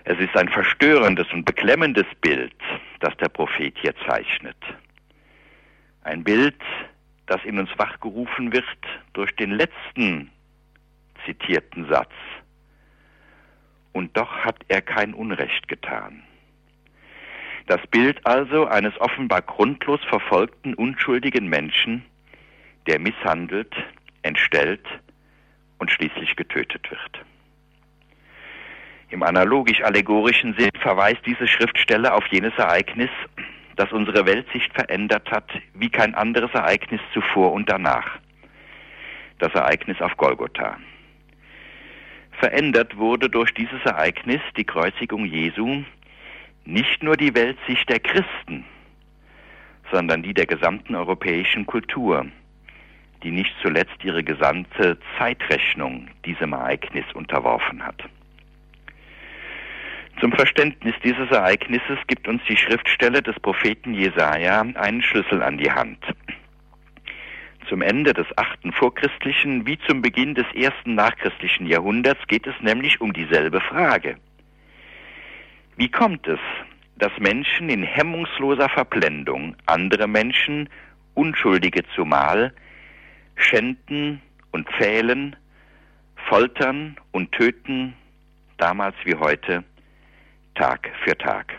Es ist ein verstörendes und beklemmendes Bild, das der Prophet hier zeichnet. Ein Bild, das in uns wachgerufen wird durch den letzten zitierten Satz und doch hat er kein Unrecht getan. Das Bild also eines offenbar grundlos verfolgten, unschuldigen Menschen, der misshandelt, entstellt und schließlich getötet wird. Im analogisch-allegorischen Sinn verweist diese Schriftstelle auf jenes Ereignis, das unsere Weltsicht verändert hat, wie kein anderes Ereignis zuvor und danach. Das Ereignis auf Golgotha. Verändert wurde durch dieses Ereignis die Kreuzigung Jesu, nicht nur die Weltsicht der Christen, sondern die der gesamten europäischen Kultur, die nicht zuletzt ihre gesamte Zeitrechnung diesem Ereignis unterworfen hat. Zum Verständnis dieses Ereignisses gibt uns die Schriftstelle des Propheten Jesaja einen Schlüssel an die Hand. Zum Ende des achten vorchristlichen wie zum Beginn des ersten nachchristlichen Jahrhunderts geht es nämlich um dieselbe Frage. Wie kommt es, dass Menschen in hemmungsloser Verblendung andere Menschen, Unschuldige zumal, schänden und pfählen, foltern und töten, damals wie heute, Tag für Tag.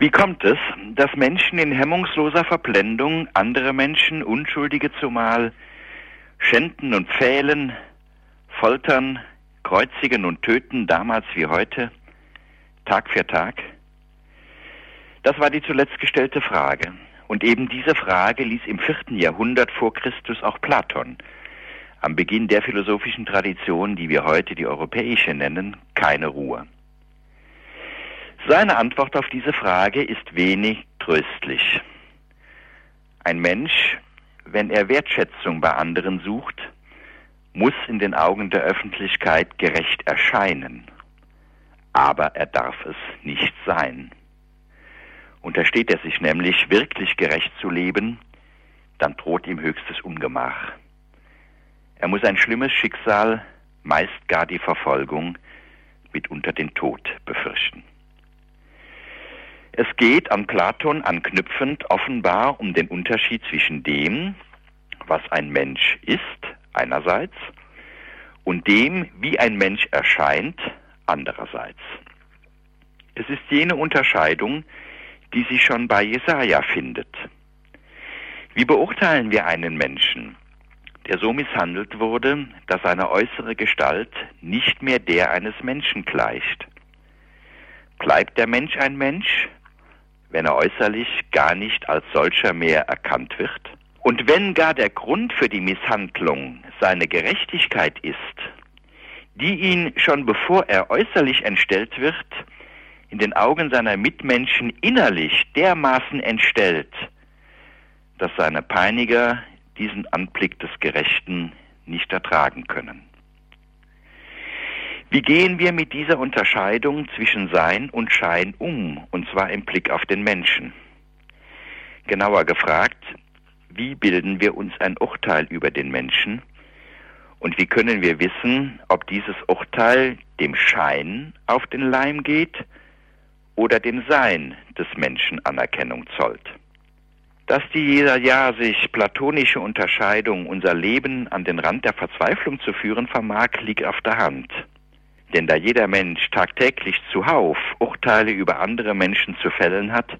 Wie kommt es, dass Menschen in hemmungsloser Verblendung andere Menschen, Unschuldige zumal, schänden und pfählen, foltern, kreuzigen und töten, damals wie heute, Tag für Tag? Das war die zuletzt gestellte Frage. Und eben diese Frage ließ im vierten Jahrhundert vor Christus auch Platon, am Beginn der philosophischen Tradition, die wir heute die europäische nennen, keine Ruhe. Seine Antwort auf diese Frage ist wenig tröstlich. Ein Mensch, wenn er Wertschätzung bei anderen sucht, muss in den Augen der Öffentlichkeit gerecht erscheinen, aber er darf es nicht sein. Untersteht er sich nämlich wirklich gerecht zu leben, dann droht ihm höchstes Ungemach. Er muss ein schlimmes Schicksal, meist gar die Verfolgung, mitunter den Tod befürchten. Es geht an Platon anknüpfend offenbar um den Unterschied zwischen dem, was ein Mensch ist, einerseits, und dem, wie ein Mensch erscheint, andererseits. Es ist jene Unterscheidung, die sich schon bei Jesaja findet. Wie beurteilen wir einen Menschen, der so misshandelt wurde, dass seine äußere Gestalt nicht mehr der eines Menschen gleicht? Bleibt der Mensch ein Mensch, wenn er äußerlich gar nicht als solcher mehr erkannt wird? Und wenn gar der Grund für die Misshandlung seine Gerechtigkeit ist, die ihn schon bevor er äußerlich entstellt wird, in den Augen seiner Mitmenschen innerlich dermaßen entstellt, dass seine Peiniger diesen Anblick des Gerechten nicht ertragen können. Wie gehen wir mit dieser Unterscheidung zwischen Sein und Schein um, und zwar im Blick auf den Menschen? Genauer gefragt, wie bilden wir uns ein Urteil über den Menschen und wie können wir wissen, ob dieses Urteil dem Schein auf den Leim geht oder dem Sein des Menschen Anerkennung zollt? Dass die jeder Jahr sich platonische Unterscheidung unser Leben an den Rand der Verzweiflung zu führen vermag, liegt auf der Hand. Denn da jeder Mensch tagtäglich zuhauf Urteile über andere Menschen zu fällen hat,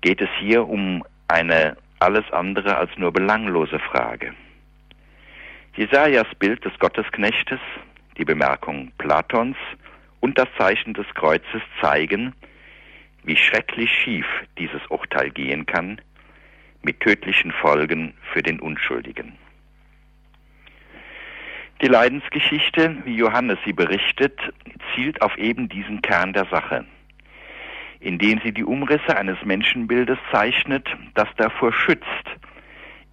geht es hier um eine alles andere als nur belanglose Frage. Jesajas Bild des Gottesknechtes, die Bemerkung Platons und das Zeichen des Kreuzes zeigen, wie schrecklich schief dieses Urteil gehen kann, mit tödlichen Folgen für den Unschuldigen. Die Leidensgeschichte, wie Johannes sie berichtet, zielt auf eben diesen Kern der Sache, indem sie die Umrisse eines Menschenbildes zeichnet, das davor schützt,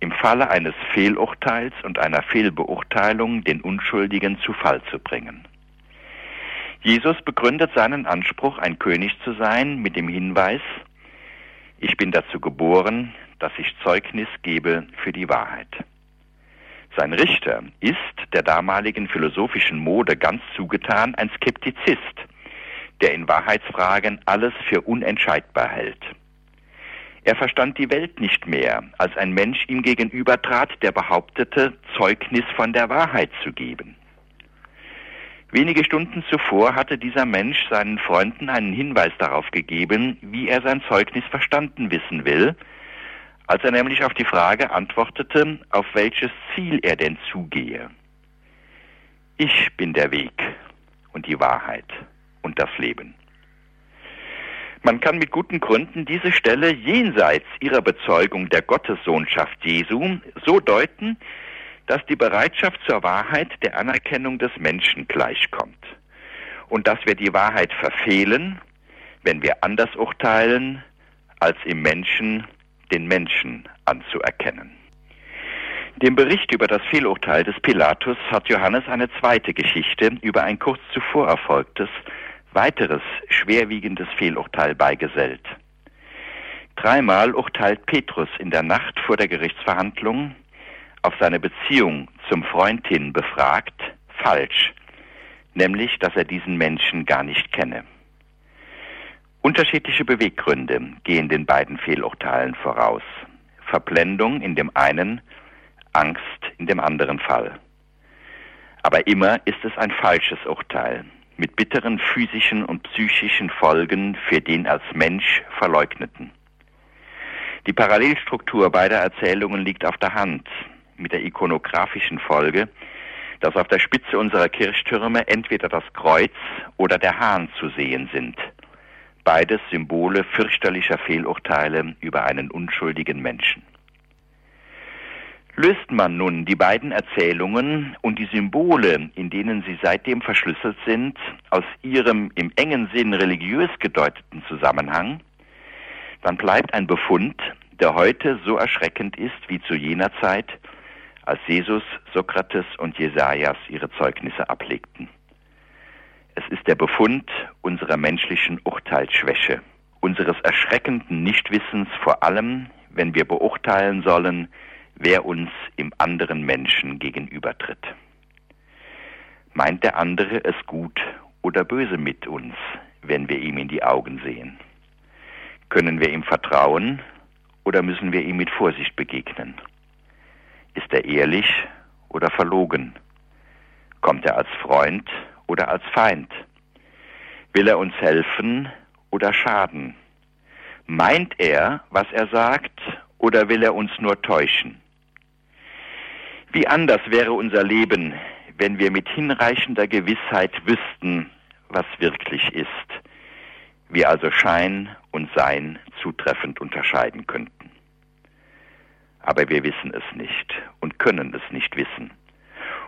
im Falle eines Fehlurteils und einer Fehlbeurteilung den Unschuldigen zu Fall zu bringen. Jesus begründet seinen Anspruch, ein König zu sein, mit dem Hinweis, ich bin dazu geboren, dass ich Zeugnis gebe für die Wahrheit. Sein Richter ist der damaligen philosophischen Mode ganz zugetan ein Skeptizist, der in Wahrheitsfragen alles für unentscheidbar hält. Er verstand die Welt nicht mehr, als ein Mensch ihm gegenübertrat, der behauptete, Zeugnis von der Wahrheit zu geben. Wenige Stunden zuvor hatte dieser Mensch seinen Freunden einen Hinweis darauf gegeben, wie er sein Zeugnis verstanden wissen will, als er nämlich auf die Frage antwortete, auf welches Ziel er denn zugehe. Ich bin der Weg und die Wahrheit und das Leben. Man kann mit guten Gründen diese Stelle jenseits ihrer Bezeugung der Gottessohnschaft Jesu so deuten, dass die Bereitschaft zur Wahrheit der Anerkennung des Menschen gleichkommt und dass wir die Wahrheit verfehlen, wenn wir anders urteilen, als im Menschen den Menschen anzuerkennen. Dem Bericht über das Fehlurteil des Pilatus hat Johannes eine zweite Geschichte über ein kurz zuvor erfolgtes, weiteres schwerwiegendes Fehlurteil beigesellt. Dreimal urteilt Petrus in der Nacht vor der Gerichtsverhandlung auf seine Beziehung zum Freund hin befragt, falsch, nämlich, dass er diesen Menschen gar nicht kenne. Unterschiedliche Beweggründe gehen den beiden Fehlurteilen voraus. Verblendung in dem einen, Angst in dem anderen Fall. Aber immer ist es ein falsches Urteil mit bitteren physischen und psychischen Folgen für den als Mensch Verleugneten. Die Parallelstruktur beider Erzählungen liegt auf der Hand, mit der ikonografischen Folge, dass auf der Spitze unserer Kirchtürme entweder das Kreuz oder der Hahn zu sehen sind. Beides Symbole fürchterlicher Fehlurteile über einen unschuldigen Menschen. Löst man nun die beiden Erzählungen und die Symbole, in denen sie seitdem verschlüsselt sind, aus ihrem im engen Sinn religiös gedeuteten Zusammenhang, dann bleibt ein Befund, der heute so erschreckend ist wie zu jener Zeit, als Jesus, Sokrates und Jesajas ihre Zeugnisse ablegten. Es ist der Befund unserer menschlichen Urteilsschwäche, unseres erschreckenden Nichtwissens vor allem, wenn wir beurteilen sollen, wer uns im anderen Menschen gegenübertritt. Meint der andere es gut oder böse mit uns, wenn wir ihm in die Augen sehen? Können wir ihm vertrauen oder müssen wir ihm mit Vorsicht begegnen? Ist er ehrlich oder verlogen? Kommt er als Freund oder als Feind? Will er uns helfen oder schaden? Meint er, was er sagt, oder will er uns nur täuschen? Wie anders wäre unser Leben, wenn wir mit hinreichender Gewissheit wüssten, was wirklich ist, wir also Schein und Sein zutreffend unterscheiden könnten aber wir wissen es nicht und können es nicht wissen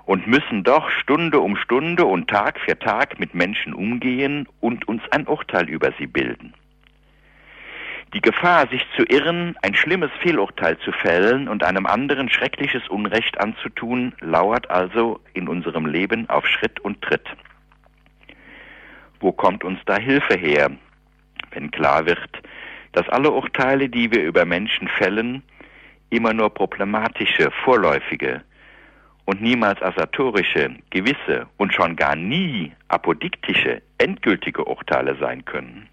und müssen doch Stunde um Stunde und Tag für Tag mit Menschen umgehen und uns ein Urteil über sie bilden. Die Gefahr, sich zu irren, ein schlimmes Fehlurteil zu fällen und einem anderen schreckliches Unrecht anzutun, lauert also in unserem Leben auf Schritt und Tritt. Wo kommt uns da Hilfe her, wenn klar wird, dass alle Urteile, die wir über Menschen fällen, immer nur problematische, vorläufige und niemals asatorische, gewisse und schon gar nie apodiktische, endgültige Urteile sein können.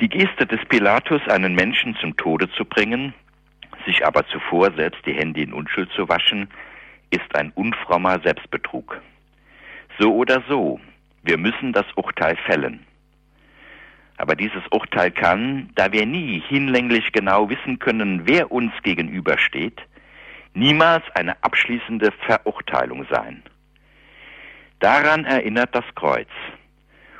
Die Geste des Pilatus, einen Menschen zum Tode zu bringen, sich aber zuvor selbst die Hände in Unschuld zu waschen, ist ein unfrommer Selbstbetrug. So oder so, wir müssen das Urteil fällen. Aber dieses Urteil kann, da wir nie hinlänglich genau wissen können, wer uns gegenübersteht, niemals eine abschließende Verurteilung sein. Daran erinnert das Kreuz.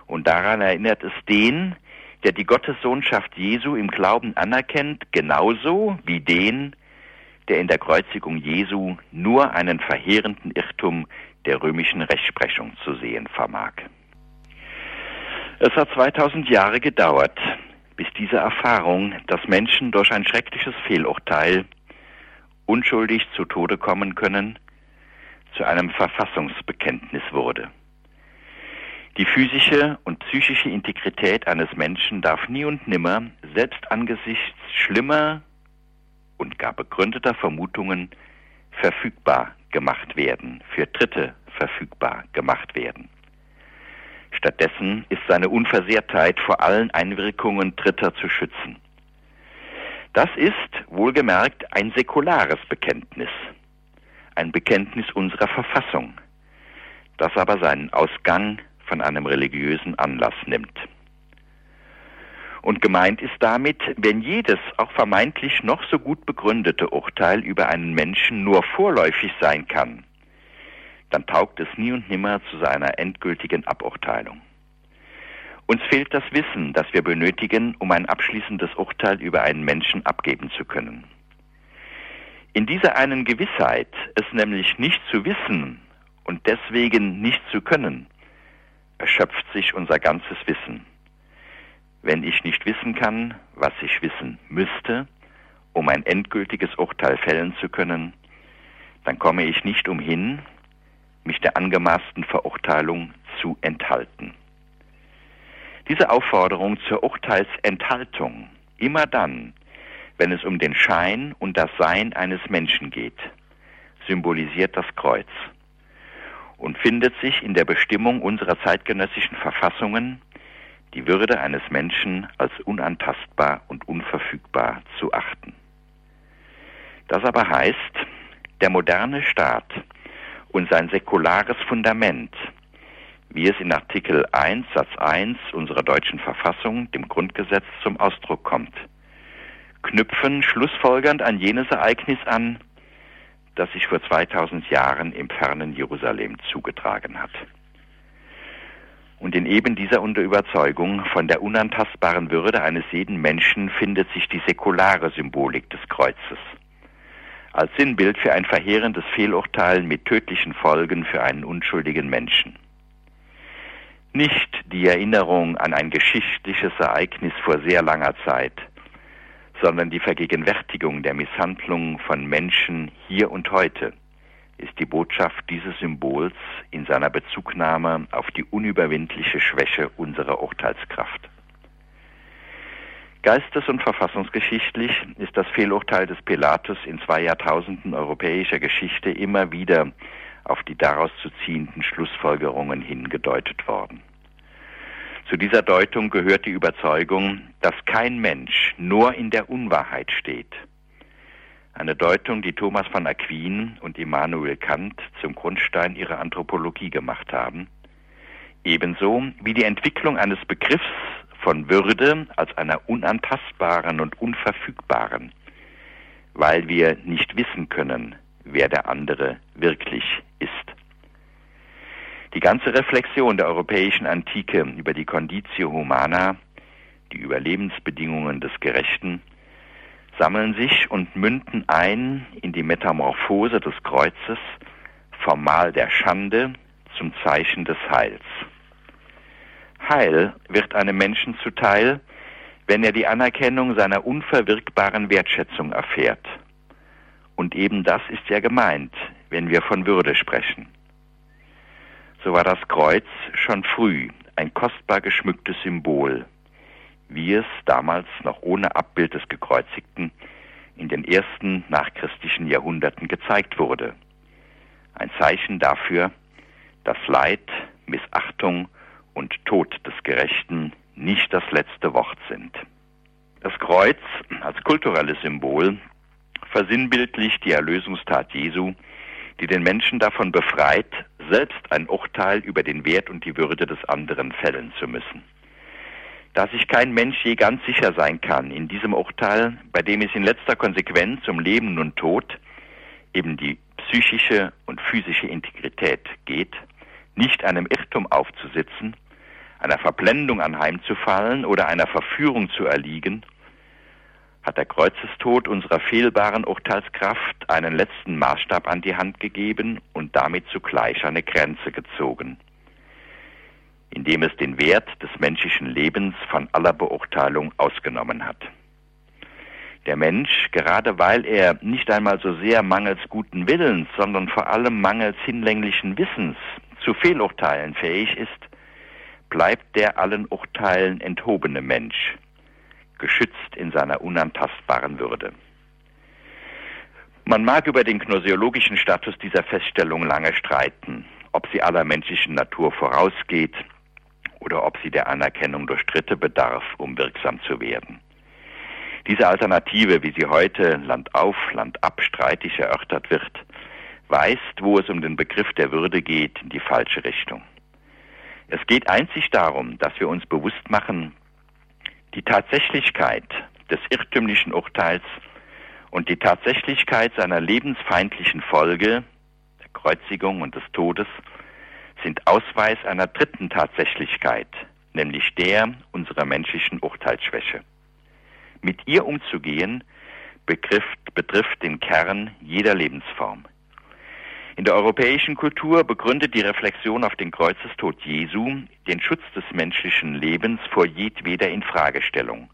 Und daran erinnert es den, der die Gottessohnschaft Jesu im Glauben anerkennt, genauso wie den, der in der Kreuzigung Jesu nur einen verheerenden Irrtum der römischen Rechtsprechung zu sehen vermag. Es hat 2000 Jahre gedauert, bis diese Erfahrung, dass Menschen durch ein schreckliches Fehlurteil unschuldig zu Tode kommen können, zu einem Verfassungsbekenntnis wurde. Die physische und psychische Integrität eines Menschen darf nie und nimmer, selbst angesichts schlimmer und gar begründeter Vermutungen, verfügbar gemacht werden, für Dritte verfügbar gemacht werden. Stattdessen ist seine Unversehrtheit vor allen Einwirkungen Dritter zu schützen. Das ist, wohlgemerkt, ein säkulares Bekenntnis, ein Bekenntnis unserer Verfassung, das aber seinen Ausgang von einem religiösen Anlass nimmt. Und gemeint ist damit, wenn jedes auch vermeintlich noch so gut begründete Urteil über einen Menschen nur vorläufig sein kann, dann taugt es nie und nimmer zu seiner endgültigen Aburteilung. Uns fehlt das Wissen, das wir benötigen, um ein abschließendes Urteil über einen Menschen abgeben zu können. In dieser einen Gewissheit, es nämlich nicht zu wissen und deswegen nicht zu können, erschöpft sich unser ganzes Wissen. wenn ich nicht wissen kann, was ich wissen müsste, um ein endgültiges Urteil fällen zu können, dann komme ich nicht umhin, mich der angemaßten Verurteilung zu enthalten. Diese Aufforderung zur Urteilsenthaltung, immer dann, wenn es um den Schein und das Sein eines Menschen geht, symbolisiert das Kreuz und findet sich in der Bestimmung unserer zeitgenössischen Verfassungen, die Würde eines Menschen als unantastbar und unverfügbar zu achten. Das aber heißt, der moderne Staat und sein säkulares Fundament, wie es in Artikel 1 Satz 1 unserer deutschen Verfassung, dem Grundgesetz, zum Ausdruck kommt, knüpfen schlussfolgernd an jenes Ereignis an, das sich vor 2000 Jahren im fernen Jerusalem zugetragen hat. Und in eben dieser Unterüberzeugung von der unantastbaren Würde eines jeden Menschen findet sich die säkulare Symbolik des Kreuzes. Als Sinnbild für ein verheerendes Fehlurteil mit tödlichen Folgen für einen unschuldigen Menschen. Nicht die Erinnerung an ein geschichtliches Ereignis vor sehr langer Zeit, sondern die Vergegenwärtigung der Misshandlung von Menschen hier und heute ist die Botschaft dieses Symbols in seiner Bezugnahme auf die unüberwindliche Schwäche unserer Urteilskraft. Geistes- und verfassungsgeschichtlich ist das Fehlurteil des Pilatus in zwei Jahrtausenden europäischer Geschichte immer wieder auf die daraus zu ziehenden Schlussfolgerungen hingedeutet worden. Zu dieser Deutung gehört die Überzeugung, dass kein Mensch nur in der Unwahrheit steht. Eine Deutung, die Thomas von Aquin und Immanuel Kant zum Grundstein ihrer Anthropologie gemacht haben. Ebenso wie die Entwicklung eines Begriffs von Würde als einer unantastbaren und unverfügbaren, weil wir nicht wissen können, wer der andere wirklich ist. Die ganze Reflexion der europäischen Antike über die Conditio Humana, die Überlebensbedingungen des Gerechten, sammeln sich und münden ein in die Metamorphose des Kreuzes vom Mal der Schande zum Zeichen des Heils. Heil wird einem Menschen zuteil, wenn er die Anerkennung seiner unverwirkbaren Wertschätzung erfährt. Und eben das ist ja gemeint, wenn wir von Würde sprechen so war das Kreuz schon früh ein kostbar geschmücktes Symbol, wie es damals noch ohne Abbild des Gekreuzigten in den ersten nachchristlichen Jahrhunderten gezeigt wurde. Ein Zeichen dafür, dass Leid, Missachtung und Tod des Gerechten nicht das letzte Wort sind. Das Kreuz als kulturelles Symbol versinnbildlicht die Erlösungstat Jesu, die den Menschen davon befreit, selbst ein Urteil über den Wert und die Würde des anderen fällen zu müssen. Da sich kein Mensch je ganz sicher sein kann in diesem Urteil, bei dem es in letzter Konsequenz um Leben und Tod, eben die psychische und physische Integrität geht, nicht einem Irrtum aufzusitzen, einer Verblendung anheimzufallen oder einer Verführung zu erliegen, hat der Kreuzestod unserer fehlbaren Urteilskraft einen letzten Maßstab an die Hand gegeben und damit zugleich eine Grenze gezogen, indem es den Wert des menschlichen Lebens von aller Beurteilung ausgenommen hat. Der Mensch, gerade weil er nicht einmal so sehr mangels guten Willens, sondern vor allem mangels hinlänglichen Wissens zu Fehlurteilen fähig ist, bleibt der allen Urteilen enthobene Mensch, geschützt in seiner unantastbaren Würde. Man mag über den gnosiologischen Status dieser Feststellung lange streiten, ob sie aller menschlichen Natur vorausgeht oder ob sie der Anerkennung durch Dritte bedarf, um wirksam zu werden. Diese Alternative, wie sie heute Land auf, Land ab streitig erörtert wird, weist, wo es um den Begriff der Würde geht, in die falsche Richtung. Es geht einzig darum, dass wir uns bewusst machen, die Tatsächlichkeit des irrtümlichen Urteils und die Tatsächlichkeit seiner lebensfeindlichen Folge, der Kreuzigung und des Todes, sind Ausweis einer dritten Tatsächlichkeit, nämlich der unserer menschlichen Urteilsschwäche. Mit ihr umzugehen, betrifft, betrifft den Kern jeder Lebensform. In der europäischen Kultur begründet die Reflexion auf den Kreuzestod Jesu den Schutz des menschlichen Lebens vor jedweder Infragestellung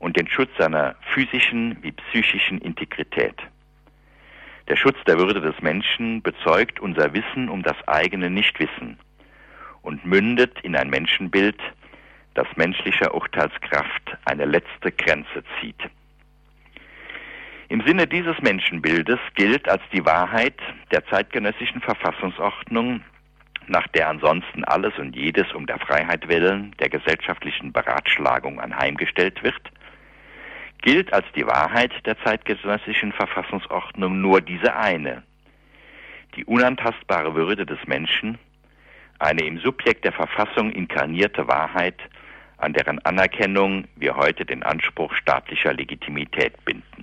und den Schutz seiner physischen wie psychischen Integrität. Der Schutz der Würde des Menschen bezeugt unser Wissen um das eigene Nichtwissen und mündet in ein Menschenbild, das menschlicher Urteilskraft eine letzte Grenze zieht. Im Sinne dieses Menschenbildes gilt als die Wahrheit der zeitgenössischen Verfassungsordnung, nach der ansonsten alles und jedes um der Freiheit willen der gesellschaftlichen Beratschlagung anheimgestellt wird, gilt als die Wahrheit der zeitgenössischen Verfassungsordnung nur diese eine, die unantastbare Würde des Menschen, eine im Subjekt der Verfassung inkarnierte Wahrheit, an deren Anerkennung wir heute den Anspruch staatlicher Legitimität binden.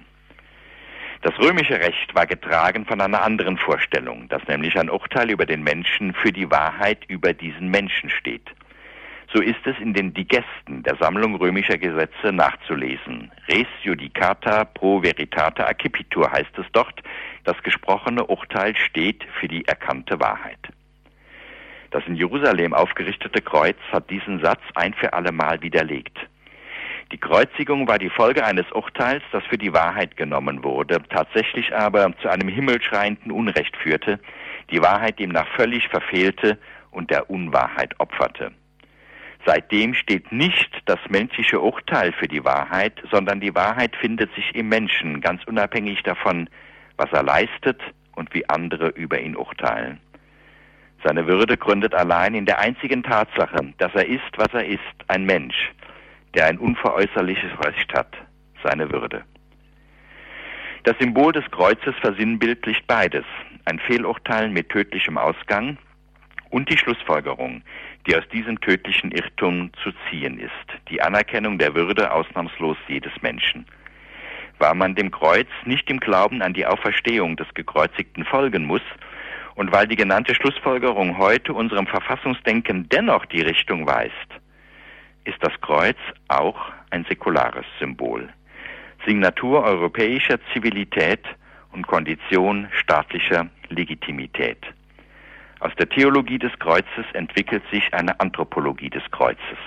Das römische Recht war getragen von einer anderen Vorstellung, dass nämlich ein Urteil über den Menschen für die Wahrheit über diesen Menschen steht. So ist es in den Digesten der Sammlung römischer Gesetze nachzulesen. Res judicata pro veritate accipitur heißt es dort, das gesprochene Urteil steht für die erkannte Wahrheit. Das in Jerusalem aufgerichtete Kreuz hat diesen Satz ein für allemal widerlegt. Die Kreuzigung war die Folge eines Urteils, das für die Wahrheit genommen wurde, tatsächlich aber zu einem himmelschreienden Unrecht führte, die Wahrheit demnach völlig verfehlte und der Unwahrheit opferte. Seitdem steht nicht das menschliche Urteil für die Wahrheit, sondern die Wahrheit findet sich im Menschen, ganz unabhängig davon, was er leistet und wie andere über ihn urteilen. Seine Würde gründet allein in der einzigen Tatsache, dass er ist, was er ist, ein Mensch, der ein unveräußerliches Recht hat, seine Würde. Das Symbol des Kreuzes versinnbildlicht beides, ein Fehlurteil mit tödlichem Ausgang und die Schlussfolgerung, die aus diesem tödlichen Irrtum zu ziehen ist, die Anerkennung der Würde ausnahmslos jedes Menschen. War man dem Kreuz nicht im Glauben an die Auferstehung des Gekreuzigten folgen muss, und weil die genannte Schlussfolgerung heute unserem Verfassungsdenken dennoch die Richtung weist, ist das Kreuz auch ein säkulares Symbol, Signatur europäischer Zivilität und Kondition staatlicher Legitimität. Aus der Theologie des Kreuzes entwickelt sich eine Anthropologie des Kreuzes.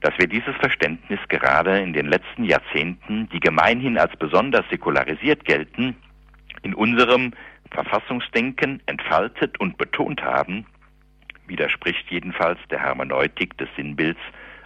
Dass wir dieses Verständnis gerade in den letzten Jahrzehnten, die gemeinhin als besonders säkularisiert gelten, in unserem Verfassungsdenken entfaltet und betont haben, widerspricht jedenfalls der Hermeneutik des Sinnbilds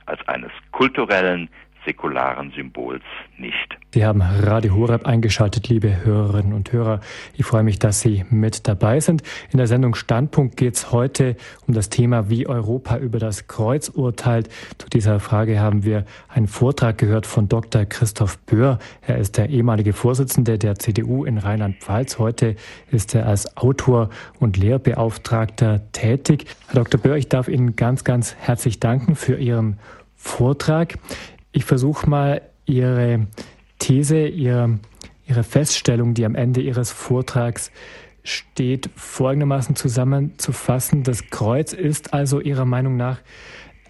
als eines kulturellen, säkularen Symbols nicht. Sie haben Radio Horeb eingeschaltet, liebe Hörerinnen und Hörer. Ich freue mich, dass Sie mit dabei sind. In der Sendung Standpunkt geht es heute um das Thema, wie Europa über das Kreuz urteilt. Zu dieser Frage haben wir einen Vortrag gehört von Dr. Christoph Böhr. Er ist der ehemalige Vorsitzende der CDU in Rheinland-Pfalz. Heute ist er als Autor und Lehrbeauftragter tätig. Herr Dr. Böhr, ich darf Ihnen ganz, ganz herzlich danken für Ihren Vortrag. Ich versuche mal Ihre These, Ihre, Ihre Feststellung, die am Ende Ihres Vortrags steht, folgendermaßen zusammenzufassen. Das Kreuz ist also Ihrer Meinung nach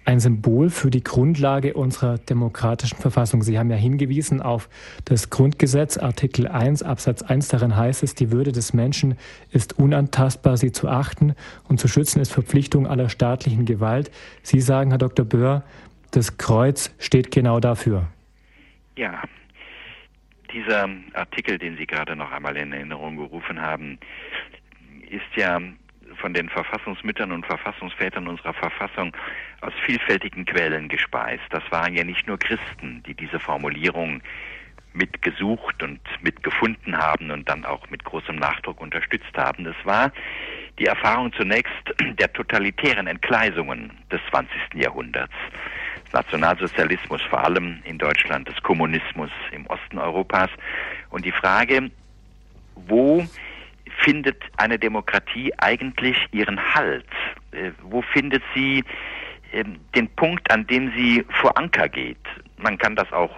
ein Symbol für die Grundlage unserer demokratischen Verfassung. Sie haben ja hingewiesen auf das Grundgesetz, Artikel 1, Absatz 1. Darin heißt es, die Würde des Menschen ist unantastbar, sie zu achten und zu schützen ist Verpflichtung aller staatlichen Gewalt. Sie sagen, Herr Dr. Böhr, das Kreuz steht genau dafür. Ja, dieser Artikel, den Sie gerade noch einmal in Erinnerung gerufen haben, ist ja von den Verfassungsmüttern und Verfassungsvätern unserer Verfassung aus vielfältigen Quellen gespeist. Das waren ja nicht nur Christen, die diese Formulierung mitgesucht und mitgefunden haben und dann auch mit großem Nachdruck unterstützt haben. Das war die Erfahrung zunächst der totalitären Entgleisungen des 20. Jahrhunderts. Nationalsozialismus vor allem in Deutschland, des Kommunismus im Osten Europas und die Frage, wo findet eine Demokratie eigentlich ihren Halt? Äh, wo findet sie äh, den Punkt, an dem sie vor Anker geht? Man kann das auch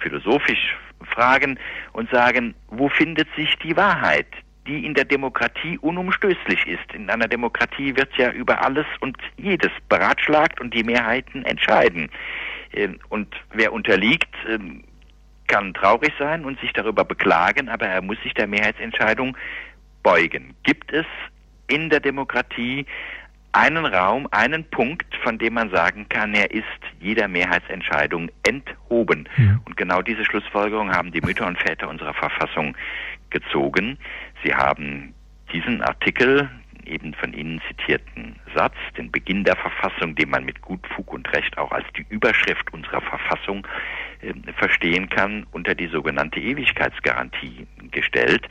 philosophisch fragen und sagen, wo findet sich die Wahrheit, die in der Demokratie unumstößlich ist. In einer Demokratie wird ja über alles und jedes beratschlagt und die Mehrheiten entscheiden. Ähm, und wer unterliegt, ähm, kann traurig sein und sich darüber beklagen, aber er muss sich der Mehrheitsentscheidung beugen. Gibt es in der Demokratie einen Raum, einen Punkt, von dem man sagen kann, er ist jeder Mehrheitsentscheidung enthoben. Ja. Und genau diese Schlussfolgerung haben die Mütter und Väter unserer Verfassung gezogen. Sie haben diesen Artikel, eben von Ihnen zitierten Satz, den Beginn der Verfassung, den man mit gut Fug und Recht auch als die Überschrift unserer Verfassung äh, verstehen kann, unter die sogenannte Ewigkeitsgarantie gestellt.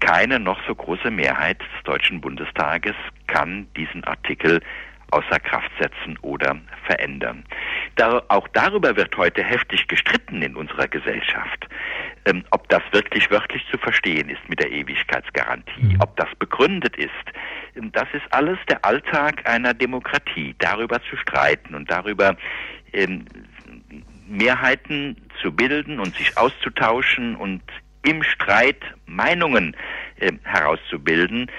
Keine noch so große Mehrheit des Deutschen Bundestages kann diesen Artikel außer Kraft setzen oder verändern. Da, auch darüber wird heute heftig gestritten in unserer Gesellschaft, ähm, ob das wirklich wörtlich zu verstehen ist mit der Ewigkeitsgarantie, mhm. ob das begründet ist. Ähm, das ist alles der Alltag einer Demokratie, darüber zu streiten und darüber ähm, Mehrheiten zu bilden und sich auszutauschen und im Streit Meinungen äh, herauszubilden.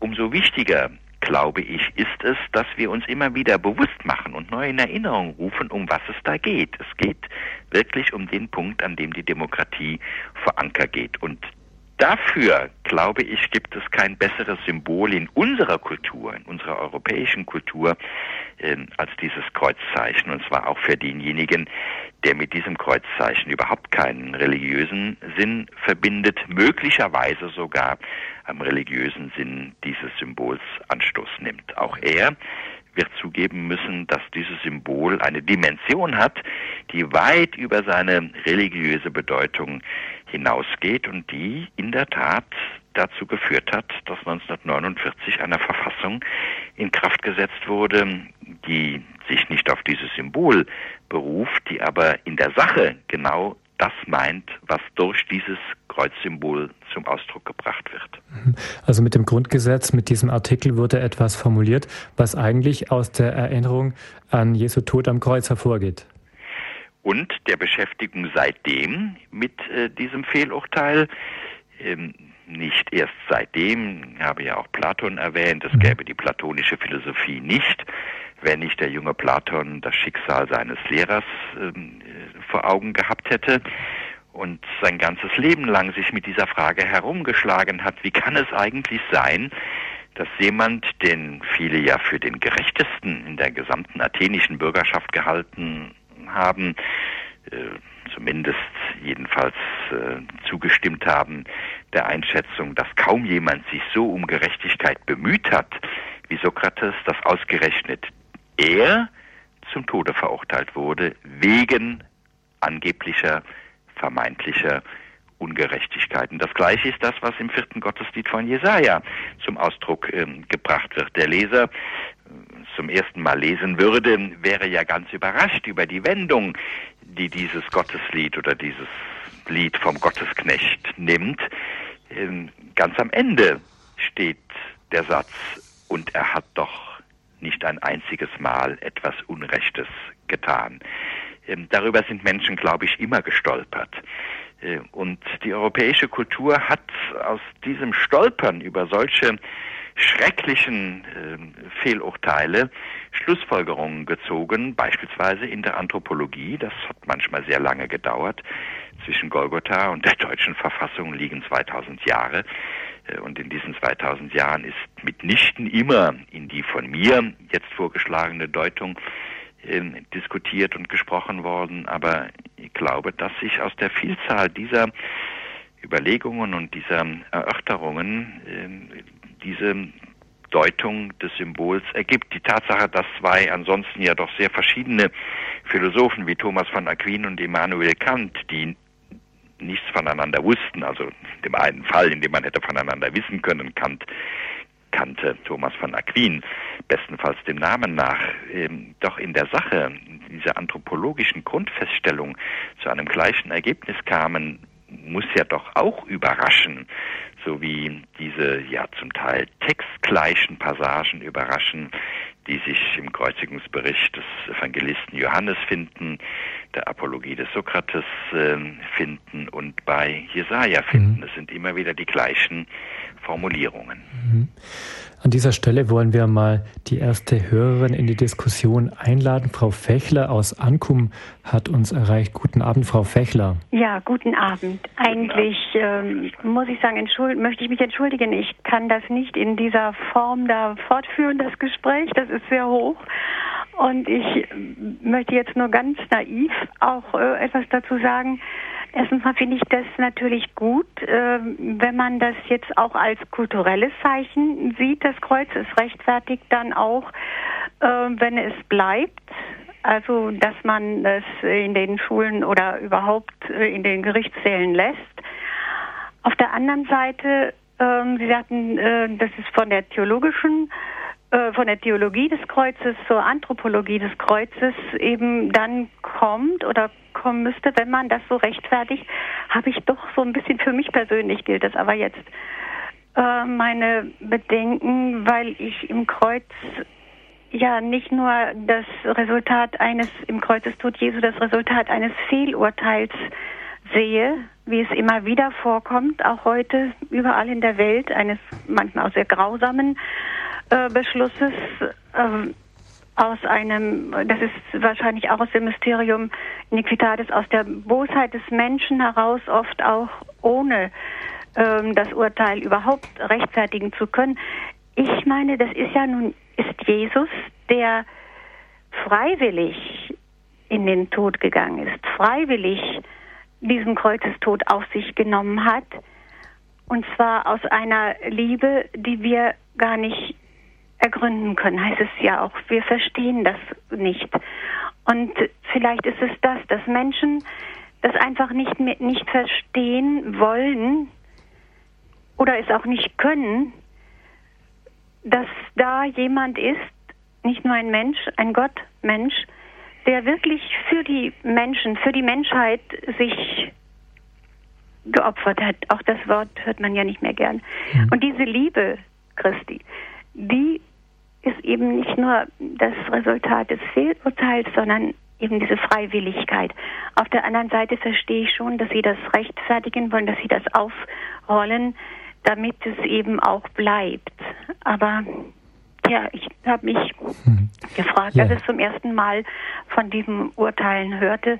Umso wichtiger glaube ich, ist es, dass wir uns immer wieder bewusst machen und neu in Erinnerung rufen, um was es da geht. Es geht wirklich um den Punkt, an dem die Demokratie vor Anker geht. Und dafür, glaube ich, gibt es kein besseres Symbol in unserer Kultur, in unserer europäischen Kultur, äh, als dieses Kreuzzeichen. Und zwar auch für denjenigen, der mit diesem Kreuzzeichen überhaupt keinen religiösen Sinn verbindet, möglicherweise sogar am religiösen Sinn dieses Symbols Anstoß nimmt. Auch er wird zugeben müssen, dass dieses Symbol eine Dimension hat, die weit über seine religiöse Bedeutung hinausgeht und die in der Tat dazu geführt hat, dass 1949 eine Verfassung in Kraft gesetzt wurde, die sich nicht auf dieses Symbol beruft, die aber in der Sache genau das meint, was durch dieses Kreuzsymbol zum Ausdruck gebracht wird. Also mit dem Grundgesetz, mit diesem Artikel wurde etwas formuliert, was eigentlich aus der Erinnerung an Jesu Tod am Kreuz hervorgeht. Und der Beschäftigung seitdem mit äh, diesem Fehlurteil, ähm, nicht erst seitdem, ich habe ja auch Platon erwähnt, es mhm. gäbe die platonische Philosophie nicht, wenn nicht der junge Platon das Schicksal seines Lehrers ähm, vor Augen gehabt hätte und sein ganzes Leben lang sich mit dieser Frage herumgeschlagen hat, wie kann es eigentlich sein, dass jemand, den viele ja für den gerechtesten in der gesamten athenischen Bürgerschaft gehalten haben, äh, zumindest jedenfalls äh, zugestimmt haben der Einschätzung, dass kaum jemand sich so um Gerechtigkeit bemüht hat wie Sokrates, dass ausgerechnet er zum Tode verurteilt wurde wegen angeblicher, vermeintlicher Ungerechtigkeiten. Das gleiche ist das, was im vierten Gotteslied von Jesaja zum Ausdruck ähm, gebracht wird. Der Leser äh, zum ersten Mal lesen würde, wäre ja ganz überrascht über die Wendung, die dieses Gotteslied oder dieses Lied vom Gottesknecht nimmt. Ähm, ganz am Ende steht der Satz, und er hat doch nicht ein einziges Mal etwas Unrechtes getan. Ähm, darüber sind Menschen, glaube ich, immer gestolpert. Äh, und die europäische Kultur hat aus diesem Stolpern über solche schrecklichen äh, Fehlurteile Schlussfolgerungen gezogen, beispielsweise in der Anthropologie. Das hat manchmal sehr lange gedauert. Zwischen Golgotha und der deutschen Verfassung liegen 2000 Jahre. Äh, und in diesen 2000 Jahren ist mitnichten immer in die von mir jetzt vorgeschlagene Deutung äh, diskutiert und gesprochen worden. Aber ich glaube, dass sich aus der Vielzahl dieser Überlegungen und dieser Erörterungen äh, diese Deutung des Symbols ergibt. Die Tatsache, dass zwei ansonsten ja doch sehr verschiedene Philosophen wie Thomas von Aquin und Immanuel Kant, die nichts voneinander wussten, also dem einen Fall, in dem man hätte voneinander wissen können, Kant kannte Thomas von Aquin, bestenfalls dem Namen nach, ähm, doch in der Sache dieser anthropologischen Grundfeststellung zu einem gleichen Ergebnis kamen, muss ja doch auch überraschen, so wie diese ja zum Teil textgleichen Passagen überraschen, die sich im Kreuzigungsbericht des Evangelisten Johannes finden, der Apologie des Sokrates äh, finden und bei Jesaja finden. Mhm. Es sind immer wieder die gleichen Formulierungen. Mhm. An dieser Stelle wollen wir mal die erste Hörerin in die Diskussion einladen. Frau Fechler aus Ankum hat uns erreicht. Guten Abend, Frau Fechler. Ja, guten Abend. Eigentlich ähm, muss ich sagen, möchte ich mich entschuldigen. Ich kann das nicht in dieser Form da fortführen, das Gespräch. Das ist sehr hoch. Und ich möchte jetzt nur ganz naiv auch äh, etwas dazu sagen. Erstens mal finde ich das natürlich gut, äh, wenn man das jetzt auch als kulturelles Zeichen sieht. Das Kreuz ist rechtfertigt dann auch, äh, wenn es bleibt. Also, dass man es in den Schulen oder überhaupt äh, in den Gerichtssälen lässt. Auf der anderen Seite, ähm, Sie sagten, äh, das ist von der theologischen äh, von der Theologie des Kreuzes zur Anthropologie des Kreuzes eben dann kommt oder kommen müsste, wenn man das so rechtfertigt, habe ich doch so ein bisschen für mich persönlich gilt das aber jetzt äh, meine Bedenken, weil ich im Kreuz ja nicht nur das Resultat eines im Kreuzestod Jesu das Resultat eines Fehlurteils sehe, wie es immer wieder vorkommt, auch heute überall in der Welt, eines manchmal auch sehr grausamen äh, Beschlusses äh, aus einem, das ist wahrscheinlich auch aus dem Mysterium Iniquitatis, aus der Bosheit des Menschen heraus, oft auch ohne ähm, das Urteil überhaupt rechtfertigen zu können. Ich meine, das ist ja nun, ist Jesus, der freiwillig in den Tod gegangen ist, freiwillig diesen Kreuzestod auf sich genommen hat, und zwar aus einer Liebe, die wir gar nicht ergründen können, heißt es ja auch. Wir verstehen das nicht. Und vielleicht ist es das, dass Menschen das einfach nicht, mehr, nicht verstehen wollen oder es auch nicht können, dass da jemand ist, nicht nur ein Mensch, ein Gottmensch, der wirklich für die Menschen, für die Menschheit sich geopfert hat. Auch das Wort hört man ja nicht mehr gern. Mhm. Und diese Liebe Christi, die ist eben nicht nur das Resultat des Fehlurteils, sondern eben diese Freiwilligkeit. Auf der anderen Seite verstehe ich schon, dass sie das rechtfertigen wollen, dass sie das aufrollen, damit es eben auch bleibt. Aber ja, ich habe mich hm. gefragt, ja. als ich zum ersten Mal von diesem Urteilen hörte,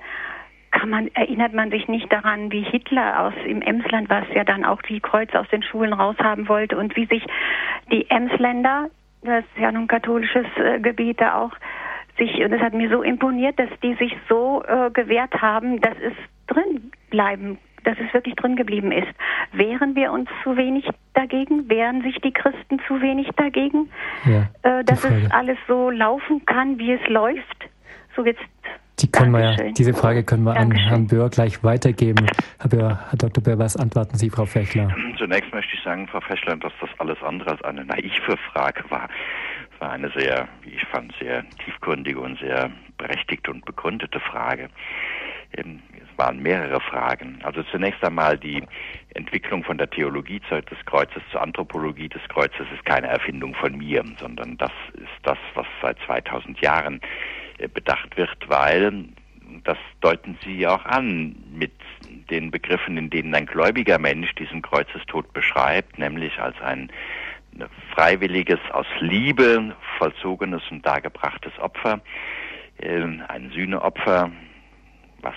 kann man, erinnert man sich nicht daran, wie Hitler aus im Emsland, was ja dann auch die Kreuze aus den Schulen raushaben wollte und wie sich die Emsländer das ist ja nun katholisches äh, Gebiet da auch, sich, und es hat mir so imponiert, dass die sich so äh, gewehrt haben, dass es drin bleiben, dass es wirklich drin geblieben ist. Wehren wir uns zu wenig dagegen? Wehren sich die Christen zu wenig dagegen? Ja, äh, dass es alles so laufen kann, wie es läuft? So jetzt die können wir ja, diese Frage können wir Dankeschön. an Herrn Böhr gleich weitergeben. Herr, Böhr, Herr Dr. Böhr, was antworten Sie, Frau Fechler? Zunächst möchte ich sagen, Frau Fechler, dass das alles andere als eine naive Frage war. Es war eine sehr, wie ich fand, sehr tiefgründige und sehr berechtigte und begründete Frage. Ähm, es waren mehrere Fragen. Also zunächst einmal die Entwicklung von der Theologie des Kreuzes zur Anthropologie des Kreuzes ist keine Erfindung von mir, sondern das ist das, was seit 2000 Jahren bedacht wird, weil das deuten Sie auch an mit den Begriffen, in denen ein gläubiger Mensch diesen Kreuzestod beschreibt, nämlich als ein freiwilliges, aus Liebe vollzogenes und dargebrachtes Opfer, äh, ein Sühneopfer, was,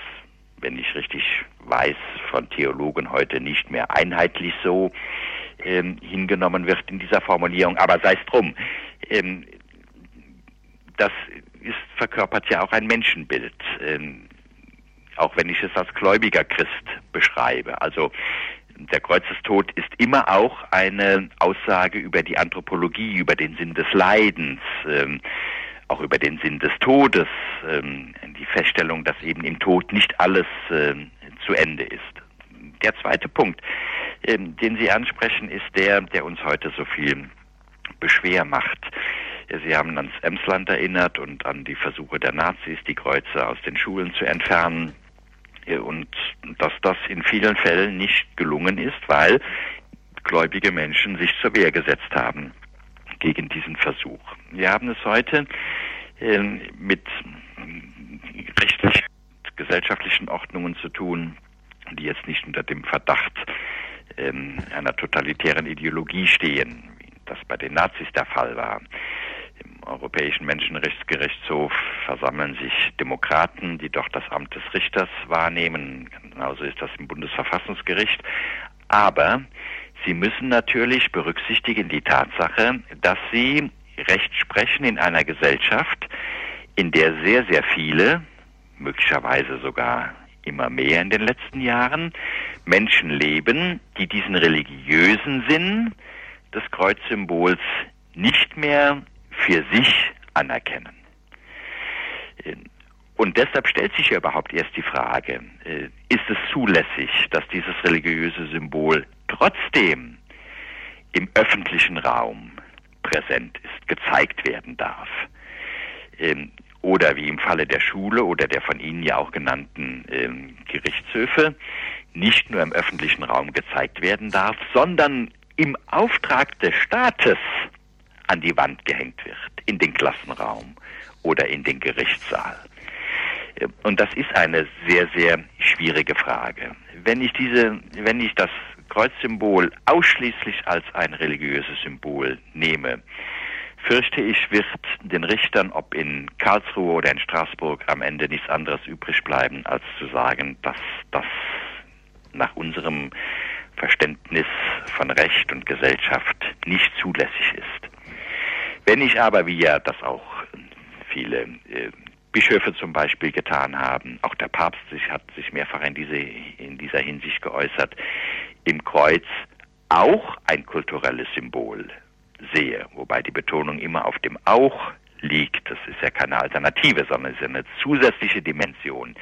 wenn ich richtig weiß, von Theologen heute nicht mehr einheitlich so ähm, hingenommen wird in dieser Formulierung, aber sei es drum. Ähm, das ist, verkörpert ja auch ein Menschenbild, ähm, auch wenn ich es als gläubiger Christ beschreibe. Also der Kreuzestod ist immer auch eine Aussage über die Anthropologie, über den Sinn des Leidens, ähm, auch über den Sinn des Todes, ähm, die Feststellung, dass eben im Tod nicht alles äh, zu Ende ist. Der zweite Punkt, ähm, den Sie ansprechen, ist der, der uns heute so viel beschwer macht. Sie haben ans Emsland erinnert und an die Versuche der Nazis, die Kreuze aus den Schulen zu entfernen. Und dass das in vielen Fällen nicht gelungen ist, weil gläubige Menschen sich zur Wehr gesetzt haben gegen diesen Versuch. Wir haben es heute äh, mit rechtlichen, gesellschaftlichen Ordnungen zu tun, die jetzt nicht unter dem Verdacht ähm, einer totalitären Ideologie stehen, wie das bei den Nazis der Fall war. Im Europäischen Menschenrechtsgerichtshof versammeln sich Demokraten, die doch das Amt des Richters wahrnehmen. Genauso ist das im Bundesverfassungsgericht. Aber sie müssen natürlich berücksichtigen die Tatsache, dass sie Recht sprechen in einer Gesellschaft, in der sehr, sehr viele, möglicherweise sogar immer mehr in den letzten Jahren, Menschen leben, die diesen religiösen Sinn des Kreuzsymbols nicht mehr für sich anerkennen. Und deshalb stellt sich ja überhaupt erst die Frage, äh, ist es zulässig, dass dieses religiöse Symbol trotzdem im öffentlichen Raum präsent ist, gezeigt werden darf? Ähm, oder wie im Falle der Schule oder der von Ihnen ja auch genannten ähm, Gerichtshöfe nicht nur im öffentlichen Raum gezeigt werden darf, sondern im Auftrag des Staates an die Wand gehängt wird, in den Klassenraum oder in den Gerichtssaal. Und das ist eine sehr, sehr schwierige Frage. Wenn ich diese, wenn ich das Kreuzsymbol ausschließlich als ein religiöses Symbol nehme, fürchte ich, wird den Richtern, ob in Karlsruhe oder in Straßburg, am Ende nichts anderes übrig bleiben, als zu sagen, dass das nach unserem Verständnis von Recht und Gesellschaft nicht zulässig ist. Wenn ich aber, wie ja das auch viele äh, Bischöfe zum Beispiel getan haben, auch der Papst sich, hat sich mehrfach in, diese, in dieser Hinsicht geäußert, im Kreuz auch ein kulturelles Symbol sehe, wobei die Betonung immer auf dem auch liegt. Das ist ja keine Alternative, sondern es ist eine zusätzliche Dimension,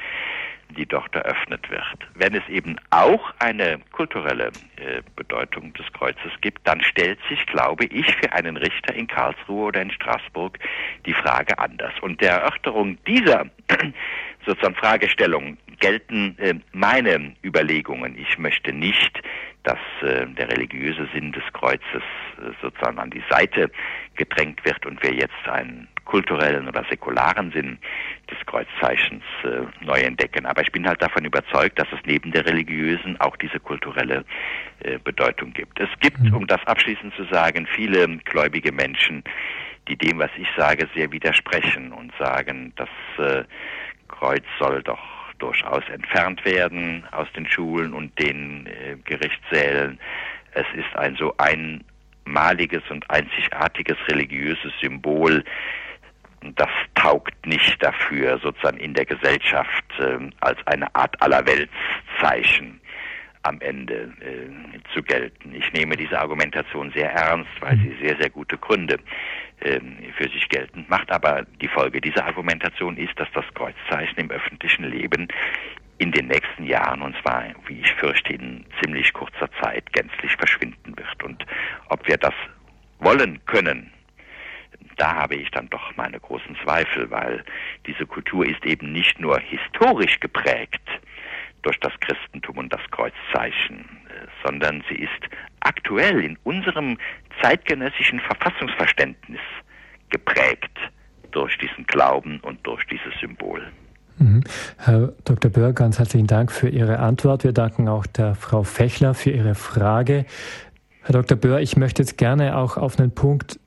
die dort eröffnet wird. Wenn es eben auch eine kulturelle äh, Bedeutung des Kreuzes gibt, dann stellt sich, glaube ich, für einen Richter in Karlsruhe oder in Straßburg die Frage anders. Und der Erörterung dieser sozusagen Fragestellung gelten äh, meine Überlegungen. Ich möchte nicht, dass äh, der religiöse Sinn des Kreuzes äh, sozusagen an die Seite gedrängt wird und wir jetzt einen kulturellen oder säkularen Sinn des Kreuzzeichens äh, neu entdecken. Aber ich bin halt davon überzeugt, dass es neben der religiösen auch diese kulturelle äh, Bedeutung gibt. Es gibt, mhm. um das abschließend zu sagen, viele gläubige Menschen, die dem, was ich sage, sehr widersprechen und sagen, das äh, Kreuz soll doch durchaus entfernt werden aus den Schulen und den äh, Gerichtssälen. Es ist ein so einmaliges und einzigartiges religiöses Symbol, das taugt nicht dafür, sozusagen in der Gesellschaft äh, als eine Art Allerweltszeichen am Ende äh, zu gelten. Ich nehme diese Argumentation sehr ernst, weil sie sehr, sehr gute Gründe äh, für sich geltend macht. Aber die Folge dieser Argumentation ist, dass das Kreuzzeichen im öffentlichen Leben in den nächsten Jahren, und zwar, wie ich fürchte, in ziemlich kurzer Zeit gänzlich verschwinden wird. Und ob wir das wollen können, da habe ich dann doch meine großen Zweifel, weil diese Kultur ist eben nicht nur historisch geprägt durch das Christentum und das Kreuzzeichen, äh, sondern sie ist aktuell in unserem zeitgenössischen Verfassungsverständnis geprägt durch diesen Glauben und durch dieses Symbol. Mhm. Herr Dr. Böhr, ganz herzlichen Dank für Ihre Antwort. Wir danken auch der Frau Fechler für ihre Frage. Herr Dr. Böhr, ich möchte jetzt gerne auch auf einen Punkt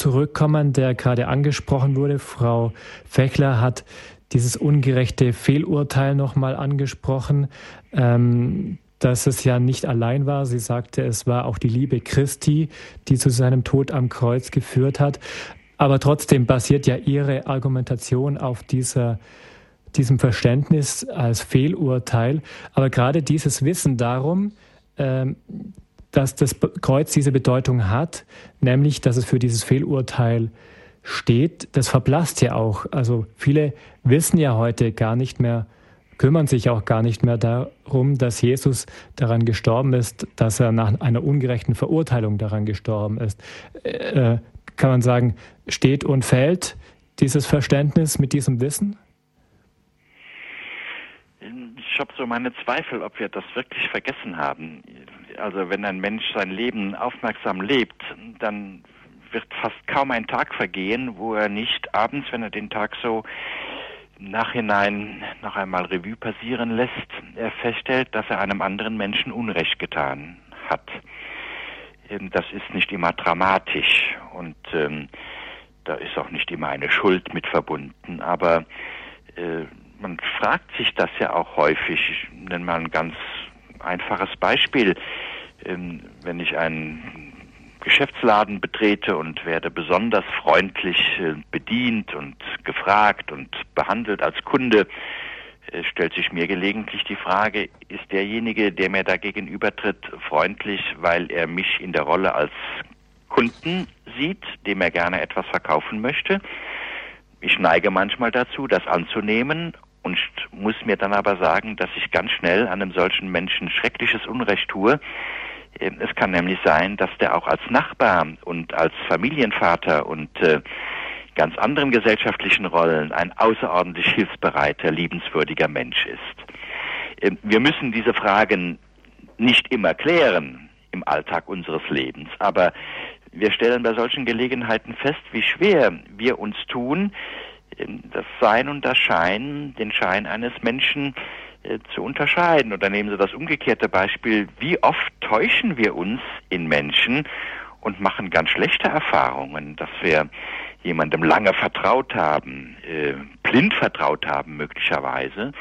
zurückkommen, der gerade angesprochen wurde. Frau Fechler hat dieses ungerechte Fehlurteil nochmal angesprochen, ähm, dass es ja nicht allein war. Sie sagte, es war auch die Liebe Christi, die zu seinem Tod am Kreuz geführt hat. Aber trotzdem basiert ja ihre Argumentation auf dieser diesem Verständnis als Fehlurteil. Aber gerade dieses Wissen darum, ähm, dass das Kreuz diese Bedeutung hat, nämlich dass es für dieses Fehlurteil steht, das verblasst ja auch. Also viele wissen ja heute gar nicht mehr, kümmern sich auch gar nicht mehr darum, dass Jesus daran gestorben ist, dass er nach einer ungerechten Verurteilung daran gestorben ist. Äh, kann man sagen, steht und fällt dieses Verständnis mit diesem Wissen? Ich habe so meine Zweifel, ob wir das wirklich vergessen haben. Also wenn ein Mensch sein Leben aufmerksam lebt, dann wird fast kaum ein Tag vergehen, wo er nicht abends, wenn er den Tag so Nachhinein noch einmal Revue passieren lässt, er feststellt, dass er einem anderen Menschen Unrecht getan hat. Ähm, das ist nicht immer dramatisch und ähm, da ist auch nicht immer eine Schuld mit verbunden, aber äh, man fragt sich das ja auch häufig. Mal ein ganz einfaches Beispiel. Ähm, wenn ich einen Geschäftsladen betrete und werde besonders freundlich äh, bedient und gefragt und behandelt als Kunde, äh, stellt sich mir gelegentlich die Frage, ist derjenige, der mir da gegenübertritt, freundlich, weil er mich in der Rolle als Kunden sieht, dem er gerne etwas verkaufen möchte? Ich neige manchmal dazu, das anzunehmen und muss mir dann aber sagen, dass ich ganz schnell einem solchen Menschen schreckliches Unrecht tue. Ähm, es kann nämlich sein, dass der auch als Nachbar und als Familienvater und äh, ganz anderen gesellschaftlichen Rollen ein außerordentlich hilfsbereiter, liebenswürdiger Mensch ist. Ähm, wir müssen diese Fragen nicht immer klären im Alltag unseres Lebens, aber wir stellen bei solchen Gelegenheiten fest, wie schwer wir uns tun, das Sein und das Schein, den Schein eines Menschen äh, zu unterscheiden. Oder nehmen Sie das umgekehrte Beispiel, wie oft täuschen wir uns in Menschen und machen ganz schlechte Erfahrungen, dass wir jemandem lange vertraut haben, äh, blind vertraut haben möglicherweise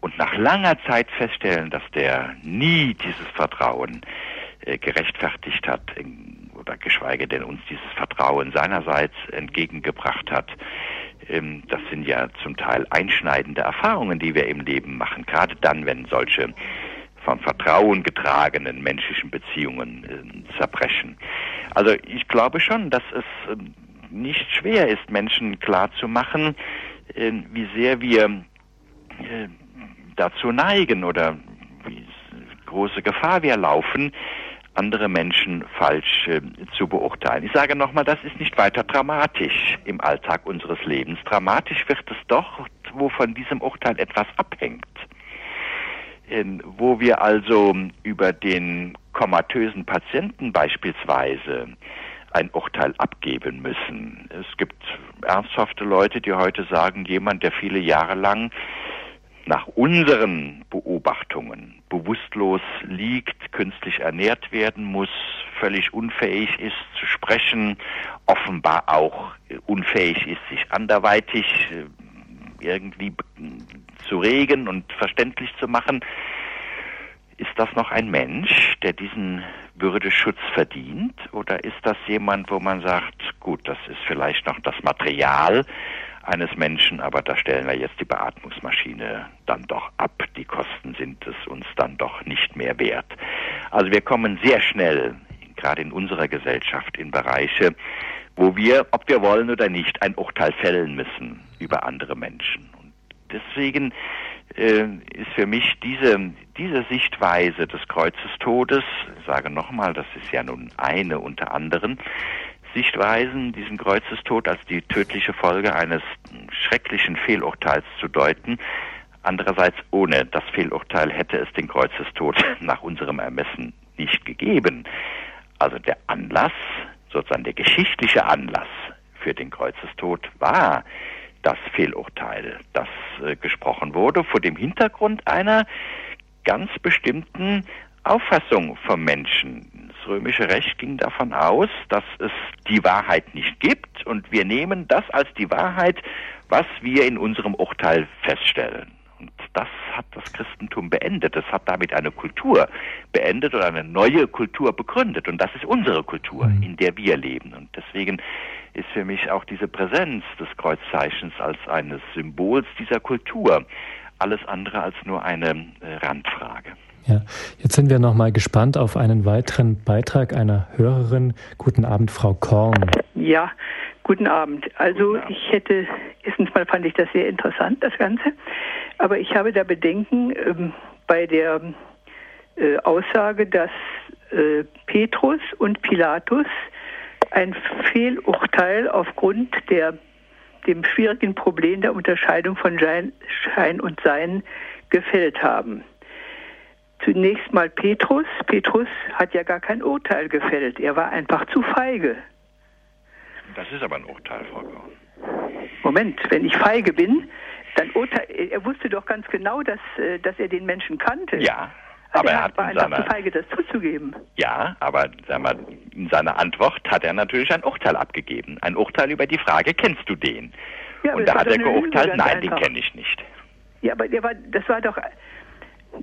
und nach langer Zeit feststellen, dass der nie dieses Vertrauen äh, gerechtfertigt hat oder geschweige denn uns dieses Vertrauen seinerseits entgegengebracht hat. Ähm, das sind ja zum Teil einschneidende Erfahrungen, die wir im Leben machen, gerade dann, wenn solche von Vertrauen getragenen menschlichen Beziehungen äh, zerbrechen. Also ich glaube schon, dass es äh, nicht schwer ist, Menschen klarzumachen, wie sehr wir dazu neigen oder wie große Gefahr wir laufen, andere Menschen falsch äh, zu beurteilen. Ich sage nochmal, das ist nicht weiter dramatisch im Alltag unseres Lebens. Dramatisch wird es doch, wo von diesem Urteil etwas abhängt. Ähm, wo wir also über den komatösen Patienten beispielsweise ein Urteil abgeben müssen. Es gibt ernsthafte Leute, die heute sagen, jemand, der viele Jahre lang nach unseren Beobachtungen bewusstlos liegt, künstlich ernährt werden muss, völlig unfähig ist zu sprechen, offenbar auch unfähig ist, sich anderweitig äh, irgendwie zu regen und verständlich zu machen, ist das noch ein Mensch, der diesen Würdeschutz verdient? Oder ist das jemand, wo man sagt, gut, das ist vielleicht noch das Material, eines Menschen, aber da stellen wir jetzt die Beatmungsmaschine dann doch ab. Die Kosten sind es uns dann doch nicht mehr wert. Also wir kommen sehr schnell, gerade in unserer Gesellschaft, in Bereiche, wo wir, ob wir wollen oder nicht, ein Urteil fällen müssen über andere Menschen. Und deswegen äh, ist für mich diese, diese Sichtweise des Kreuzestodes, ich sage nochmal, das ist ja nun eine unter anderen, Sichtweisen, diesen Kreuzestod als die tödliche Folge eines schrecklichen Fehlurteils zu deuten. Andererseits, ohne das Fehlurteil hätte es den Kreuzestod nach unserem Ermessen nicht gegeben. Also der Anlass, sozusagen der geschichtliche Anlass für den Kreuzestod war das Fehlurteil, das äh, gesprochen wurde vor dem Hintergrund einer ganz bestimmten Auffassung vom Menschen. Das römische Recht ging davon aus, dass es die Wahrheit nicht gibt und wir nehmen das als die Wahrheit, was wir in unserem Urteil feststellen. Und das hat das Christentum beendet. Es hat damit eine Kultur beendet oder eine neue Kultur begründet. Und das ist unsere Kultur, mhm. in der wir leben. Und deswegen ist für mich auch diese Präsenz des Kreuzzeichens als eines Symbols dieser Kultur alles andere als nur eine äh, Randfrage. Ja, jetzt sind wir noch mal gespannt auf einen weiteren Beitrag einer Hörerin. Guten Abend, Frau Korn. Ja, guten Abend. Also guten Abend. ich hätte, erstens mal fand ich das sehr interessant, das Ganze, aber ich habe da Bedenken ähm, bei der äh, Aussage, dass äh, Petrus und Pilatus ein Fehlurteil aufgrund der dem schwierigen Problem der Unterscheidung von Schein und Sein gefällt haben. Zunächst mal Petrus. Petrus hat ja gar kein Urteil gefällt. Er war einfach zu feige. Das ist aber ein Urteil, Frau Korn. Moment, wenn ich feige bin, dann urteil, er wusste doch ganz genau, dass, äh, dass er den Menschen kannte. Ja, aber er er hat war seiner, zu feige, das zuzugeben. ja, aber sag mal, in seiner Antwort hat er natürlich ein Urteil abgegeben. Ein Urteil über die Frage, kennst du den? Ja, Und da hat er geurteilt, nein, den einfach. kenne ich nicht. Ja, aber der war, das war doch,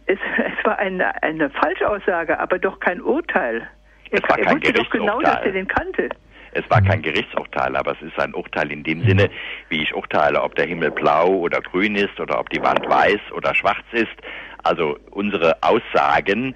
es, es war eine, eine Falschaussage, aber doch kein Urteil. Er, Es war er kein wusste doch genau, dass er den kannte. Es war kein Gerichtsurteil, aber es ist ein Urteil in dem Sinne, wie ich urteile, ob der Himmel blau oder grün ist oder ob die Wand weiß oder schwarz ist. Also unsere Aussagen,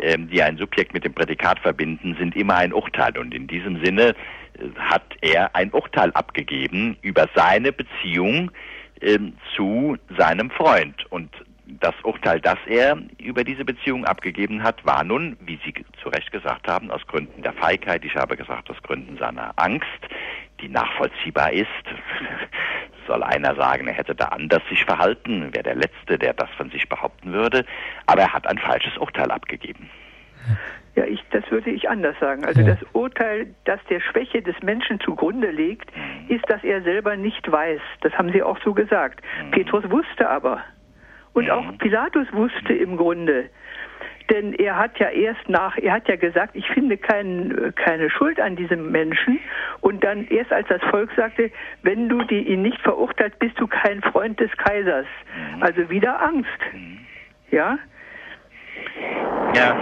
ähm, die ein Subjekt mit dem Prädikat verbinden, sind immer ein Urteil. Und in diesem Sinne äh, hat er ein Urteil abgegeben über seine Beziehung ähm, zu seinem Freund. Und das Urteil, das er über diese Beziehung abgegeben hat, war nun, wie Sie zu Recht gesagt haben, aus Gründen der Feigheit, ich habe gesagt, aus Gründen seiner Angst, die nachvollziehbar ist. Soll einer sagen, er hätte da anders sich verhalten, wäre der Letzte, der das von sich behaupten würde. Aber er hat ein falsches Urteil abgegeben. Ja, ich, das würde ich anders sagen. Also Ja. das Urteil, das der Schwäche des Menschen zugrunde liegt, ist, dass er selber nicht weiß. Das haben Sie auch so gesagt. Petrus wusste aber. Und Mhm. auch Pilatus wusste im Grunde. Denn er hat ja erst nach, er hat ja gesagt, ich finde kein, keine Schuld an diesem Menschen. Und dann erst als das Volk sagte, wenn du die, ihn nicht verurteilt, bist du kein Freund des Kaisers. Also wieder Angst. Ja? Ja,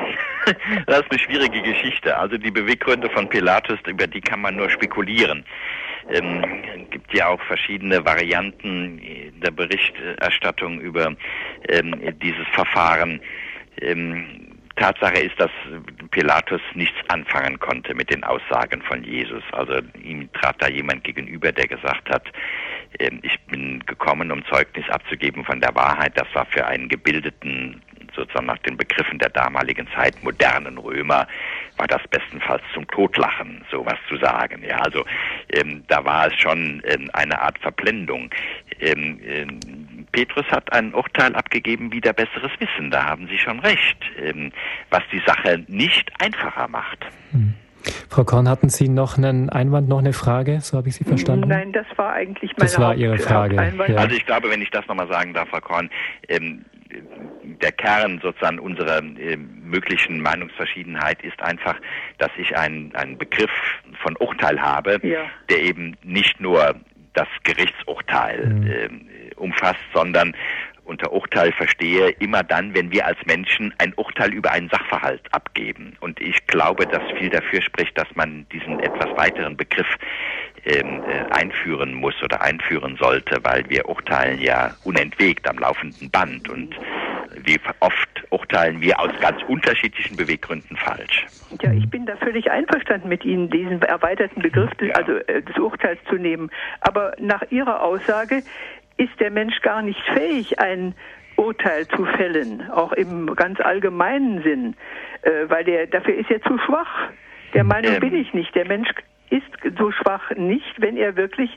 das ist eine schwierige Geschichte. Also die Beweggründe von Pilatus, über die kann man nur spekulieren. Ähm, gibt ja auch verschiedene Varianten der Berichterstattung über ähm, dieses Verfahren. Ähm, Tatsache ist, dass Pilatus nichts anfangen konnte mit den Aussagen von Jesus. Also ihm trat da jemand gegenüber, der gesagt hat, ähm, ich bin gekommen, um Zeugnis abzugeben von der Wahrheit. Das war für einen gebildeten, sozusagen nach den Begriffen der damaligen Zeit, modernen Römer, war das bestenfalls zum Totlachen, sowas zu sagen. Ja, also ähm, da war es schon ähm, eine Art Verblendung. Ähm, ähm, Petrus hat ein Urteil abgegeben wie der besseres Wissen. Da haben Sie schon recht, ähm, was die Sache nicht einfacher macht. Frau Korn, hatten Sie noch einen Einwand, noch eine Frage? So habe ich Sie verstanden. Nein, das war eigentlich meine Das war Haupt- Ihre Frage, ja. Also ich glaube, wenn ich das nochmal sagen darf, Frau Korn, ähm, der Kern sozusagen unserer ähm, möglichen Meinungsverschiedenheit ist einfach, dass ich einen, einen Begriff von Urteil habe, Ja. der eben nicht nur das Gerichtsurteil Mhm. ähm, umfasst, sondern unter Urteil verstehe immer dann, wenn wir als Menschen ein Urteil über einen Sachverhalt abgeben. Und ich glaube, dass viel dafür spricht, dass man diesen etwas weiteren Begriff ähm, äh, einführen muss oder einführen sollte, weil wir urteilen ja unentwegt am laufenden Band und wie oft urteilen wir aus ganz unterschiedlichen Beweggründen falsch. Ja, ich bin da völlig einverstanden mit Ihnen, diesen erweiterten Begriff des, Ja. also, äh, des Urteils zu nehmen. Aber nach Ihrer Aussage ist der Mensch gar nicht fähig, ein Urteil zu fällen, auch im ganz allgemeinen Sinn, äh, weil der dafür ist er zu schwach. Der Meinung Ähm. bin ich nicht. Der Mensch ist so schwach nicht, wenn er wirklich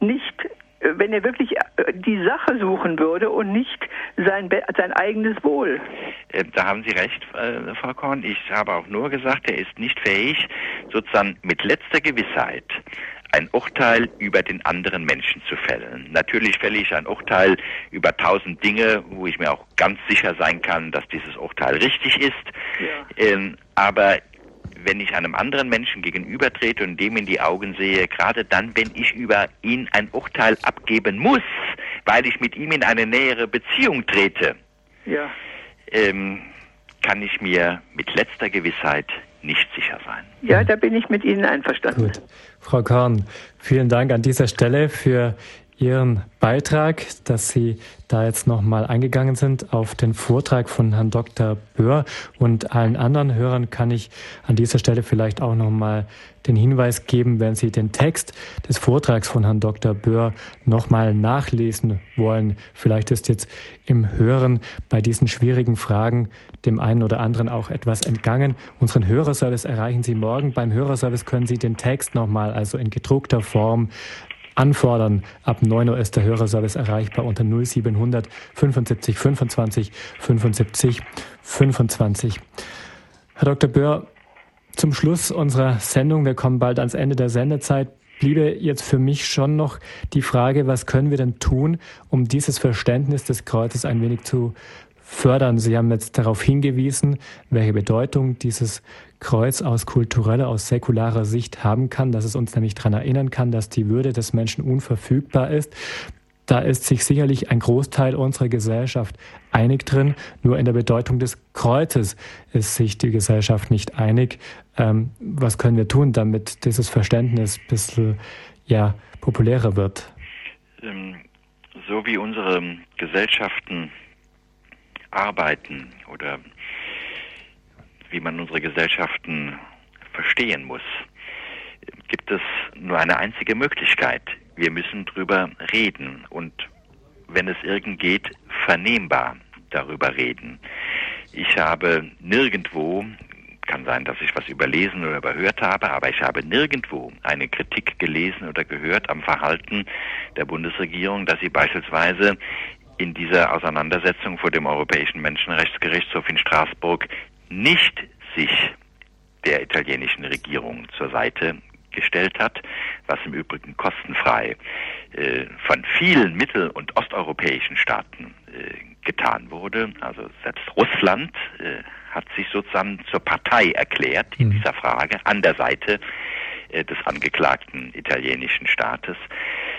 nicht wenn er wirklich äh, die Sache suchen würde und nicht sein, sein eigenes Wohl. Äh, Da haben Sie recht, äh, Frau Korn. Ich habe auch nur gesagt, er ist nicht fähig, sozusagen mit letzter Gewissheit ein Urteil über den anderen Menschen zu fällen. Natürlich fälle ich ein Urteil über tausend Dinge, wo ich mir auch ganz sicher sein kann, dass dieses Urteil richtig ist. Ja. Ähm, aber wenn ich einem anderen Menschen gegenübertrete und dem in die Augen sehe, gerade dann, wenn ich über ihn ein Urteil abgeben muss, weil ich mit ihm in eine nähere Beziehung trete, Ja. ähm, kann ich mir mit letzter Gewissheit nicht sicher sein. Ja, da bin ich mit Ihnen einverstanden. Gut. Frau Korn, vielen Dank an dieser Stelle für Ihren Beitrag, dass Sie da jetzt nochmal eingegangen sind auf den Vortrag von Herrn Dr. Böhr und allen anderen Hörern kann ich an dieser Stelle vielleicht auch nochmal den Hinweis geben, wenn Sie den Text des Vortrags von Herrn Dr. Böhr nochmal nachlesen wollen. Vielleicht ist jetzt im Hören bei diesen schwierigen Fragen dem einen oder anderen auch etwas entgangen. Unseren Hörerservice erreichen Sie morgen. Beim Hörerservice können Sie den Text nochmal, also in gedruckter Form, anfordern. Ab 9 Uhr ist der Hörerservice erreichbar unter 0700 75 25 75 25. Herr Dr. Böhr, zum Schluss unserer Sendung, wir kommen bald ans Ende der Sendezeit, bliebe jetzt für mich schon noch die Frage, was können wir denn tun, um dieses Verständnis des Kreuzes ein wenig zu fördern. Sie haben jetzt darauf hingewiesen, welche Bedeutung dieses Kreuz aus kultureller, aus säkularer Sicht haben kann, dass es uns nämlich daran erinnern kann, dass die Würde des Menschen unverfügbar ist. Da ist sich sicherlich ein Großteil unserer Gesellschaft einig drin. Nur in der Bedeutung des Kreuzes ist sich die Gesellschaft nicht einig. Ähm, was können wir tun, damit dieses Verständnis ein bisschen ja, populärer wird? Ähm, so wie unsere Gesellschaften arbeiten oder wie man unsere Gesellschaften verstehen muss, gibt es nur eine einzige Möglichkeit. Wir müssen drüber reden und wenn es irgend geht, vernehmbar darüber reden. Ich habe nirgendwo, kann sein, dass ich was überlesen oder überhört habe, aber ich habe nirgendwo eine Kritik gelesen oder gehört am Verhalten der Bundesregierung, dass sie beispielsweise in dieser Auseinandersetzung vor dem Europäischen Menschenrechtsgerichtshof in Straßburg nicht sich der italienischen Regierung zur Seite gestellt hat, was im Übrigen kostenfrei äh, von vielen mittel- und osteuropäischen Staaten äh, getan wurde. Also selbst Russland äh, hat sich sozusagen zur Partei erklärt in mhm. dieser Frage an der Seite äh, des angeklagten italienischen Staates.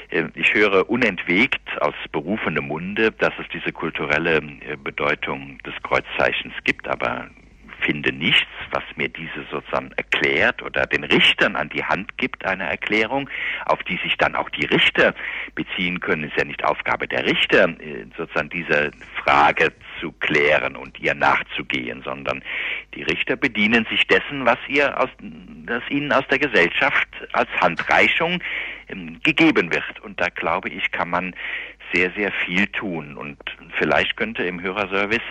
Äh, ich höre unentwegt aus berufenem Munde, dass es diese kulturelle äh, Bedeutung des Kreuzzeichens gibt, aber finde nichts, was mir diese sozusagen erklärt oder den Richtern an die Hand gibt, eine Erklärung, auf die sich dann auch die Richter beziehen können. Ist ja nicht Aufgabe der Richter, äh, sozusagen diese Frage zu klären und ihr nachzugehen, sondern die Richter bedienen sich dessen, was ihr aus, das ihnen aus der Gesellschaft als Handreichung ähm, gegeben wird. Und da glaube ich, kann man sehr, sehr viel tun. Und vielleicht könnte im Hörerservice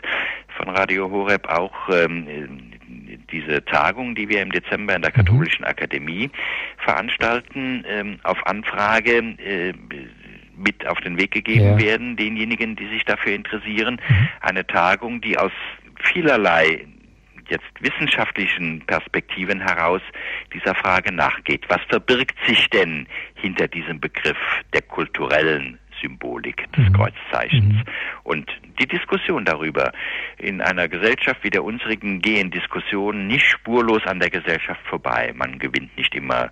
von Radio Horeb auch ähm, diese Tagung, die wir im Dezember in der mhm. Katholischen Akademie veranstalten, ähm, auf Anfrage äh, mit auf den Weg gegeben ja. werden, denjenigen, die sich dafür interessieren. Mhm. Eine Tagung, die aus vielerlei jetzt wissenschaftlichen Perspektiven heraus dieser Frage nachgeht. Was verbirgt sich denn hinter diesem Begriff der kulturellen Symbolik des mhm. Kreuzzeichens. Mhm. Und die Diskussion darüber in einer Gesellschaft wie der unsrigen gehen Diskussionen nicht spurlos an der Gesellschaft vorbei. Man gewinnt nicht immer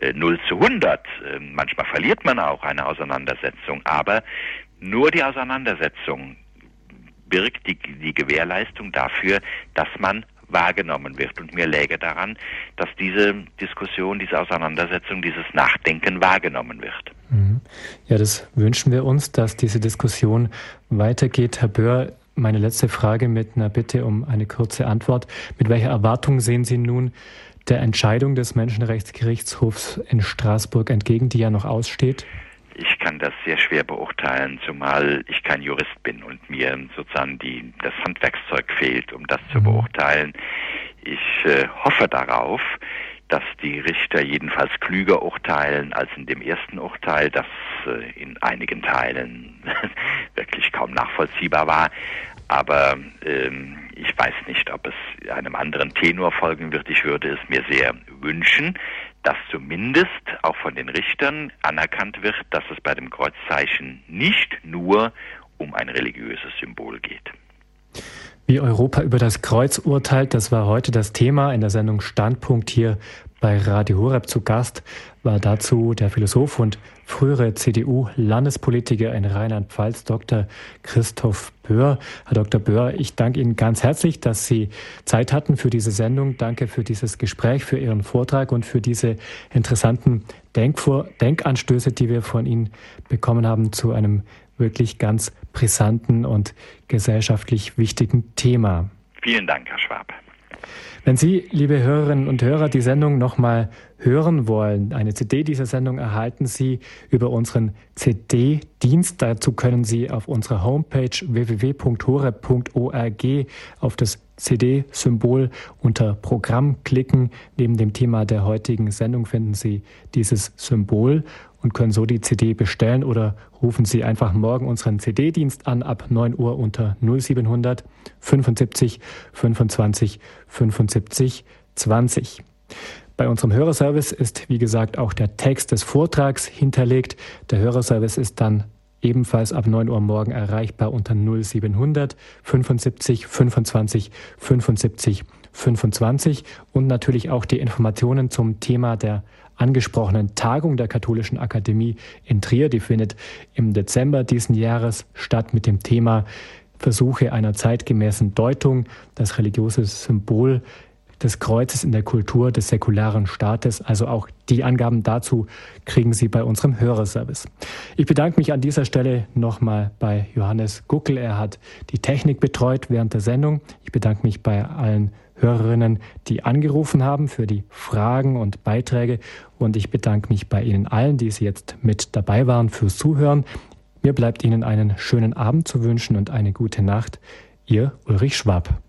äh, 0 zu 100. Äh, manchmal verliert man auch eine Auseinandersetzung. Aber nur die Auseinandersetzung birgt die, die Gewährleistung dafür, dass man wahrgenommen wird. Und mir läge daran, dass diese Diskussion, diese Auseinandersetzung, dieses Nachdenken wahrgenommen wird. Mhm. Ja, das wünschen wir uns, dass diese Diskussion weitergeht. Herr Böhr, meine letzte Frage mit einer Bitte um eine kurze Antwort. Mit welcher Erwartung sehen Sie nun der Entscheidung des Menschenrechtsgerichtshofs in Straßburg entgegen, die ja noch aussteht? Ich kann das sehr schwer beurteilen, zumal ich kein Jurist bin und mir sozusagen die, das Handwerkszeug fehlt, um das zu mhm. beurteilen. Ich äh, hoffe darauf, dass die Richter jedenfalls klüger urteilen als in dem ersten Urteil, das äh, in einigen Teilen wirklich kaum nachvollziehbar war. Aber ähm, ich weiß nicht, ob es einem anderen Tenor folgen wird. Ich würde es mir sehr wünschen, dass zumindest auch von den Richtern anerkannt wird, dass es bei dem Kreuzzeichen nicht nur um ein religiöses Symbol geht. Wie Europa über das Kreuz urteilt, das war heute das Thema in der Sendung Standpunkt hier bei Radio Horeb zu Gast war dazu der Philosoph und frühere CDU-Landespolitiker in Rheinland-Pfalz, Dr. Christoph Böhr. Herr Dr. Böhr, ich danke Ihnen ganz herzlich, dass Sie Zeit hatten für diese Sendung. Danke für dieses Gespräch, für Ihren Vortrag und für diese interessanten Denkvor Denkanstöße, die wir von Ihnen bekommen haben zu einem wirklich ganz brisanten und gesellschaftlich wichtigen Thema. Vielen Dank, Herr Schwab. Wenn Sie, liebe Hörerinnen und Hörer, die Sendung nochmal hören wollen, eine CD dieser Sendung erhalten Sie über unseren CD-Dienst. Dazu können Sie auf unserer Homepage www.hore.org auf das CD-Symbol unter Programm klicken. Neben dem Thema der heutigen Sendung finden Sie dieses Symbol und können so die CD bestellen oder rufen Sie einfach morgen unseren CD-Dienst an ab 9 Uhr unter 0700 75 25 75 20. Bei unserem Hörerservice ist, wie gesagt, auch der Text des Vortrags hinterlegt. Der Hörerservice ist dann ebenfalls ab 9 Uhr morgen erreichbar unter 0700 75 25 75 25 und natürlich auch die Informationen zum Thema der angesprochenen Tagung der Katholischen Akademie in Trier. Die findet im Dezember diesen Jahres statt mit dem Thema Versuche einer zeitgemäßen Deutung, das religiöse Symbol des Kreuzes in der Kultur des säkularen Staates. Also auch die Angaben dazu kriegen Sie bei unserem Hörerservice. Ich bedanke mich an dieser Stelle nochmal bei Johannes Guckel. Er hat die Technik betreut während der Sendung. Ich bedanke mich bei allen Hörerinnen, die angerufen haben für die Fragen und Beiträge. Und ich bedanke mich bei Ihnen allen, die Sie jetzt mit dabei waren, fürs Zuhören. Mir bleibt Ihnen einen schönen Abend zu wünschen und eine gute Nacht. Ihr Ulrich Schwab.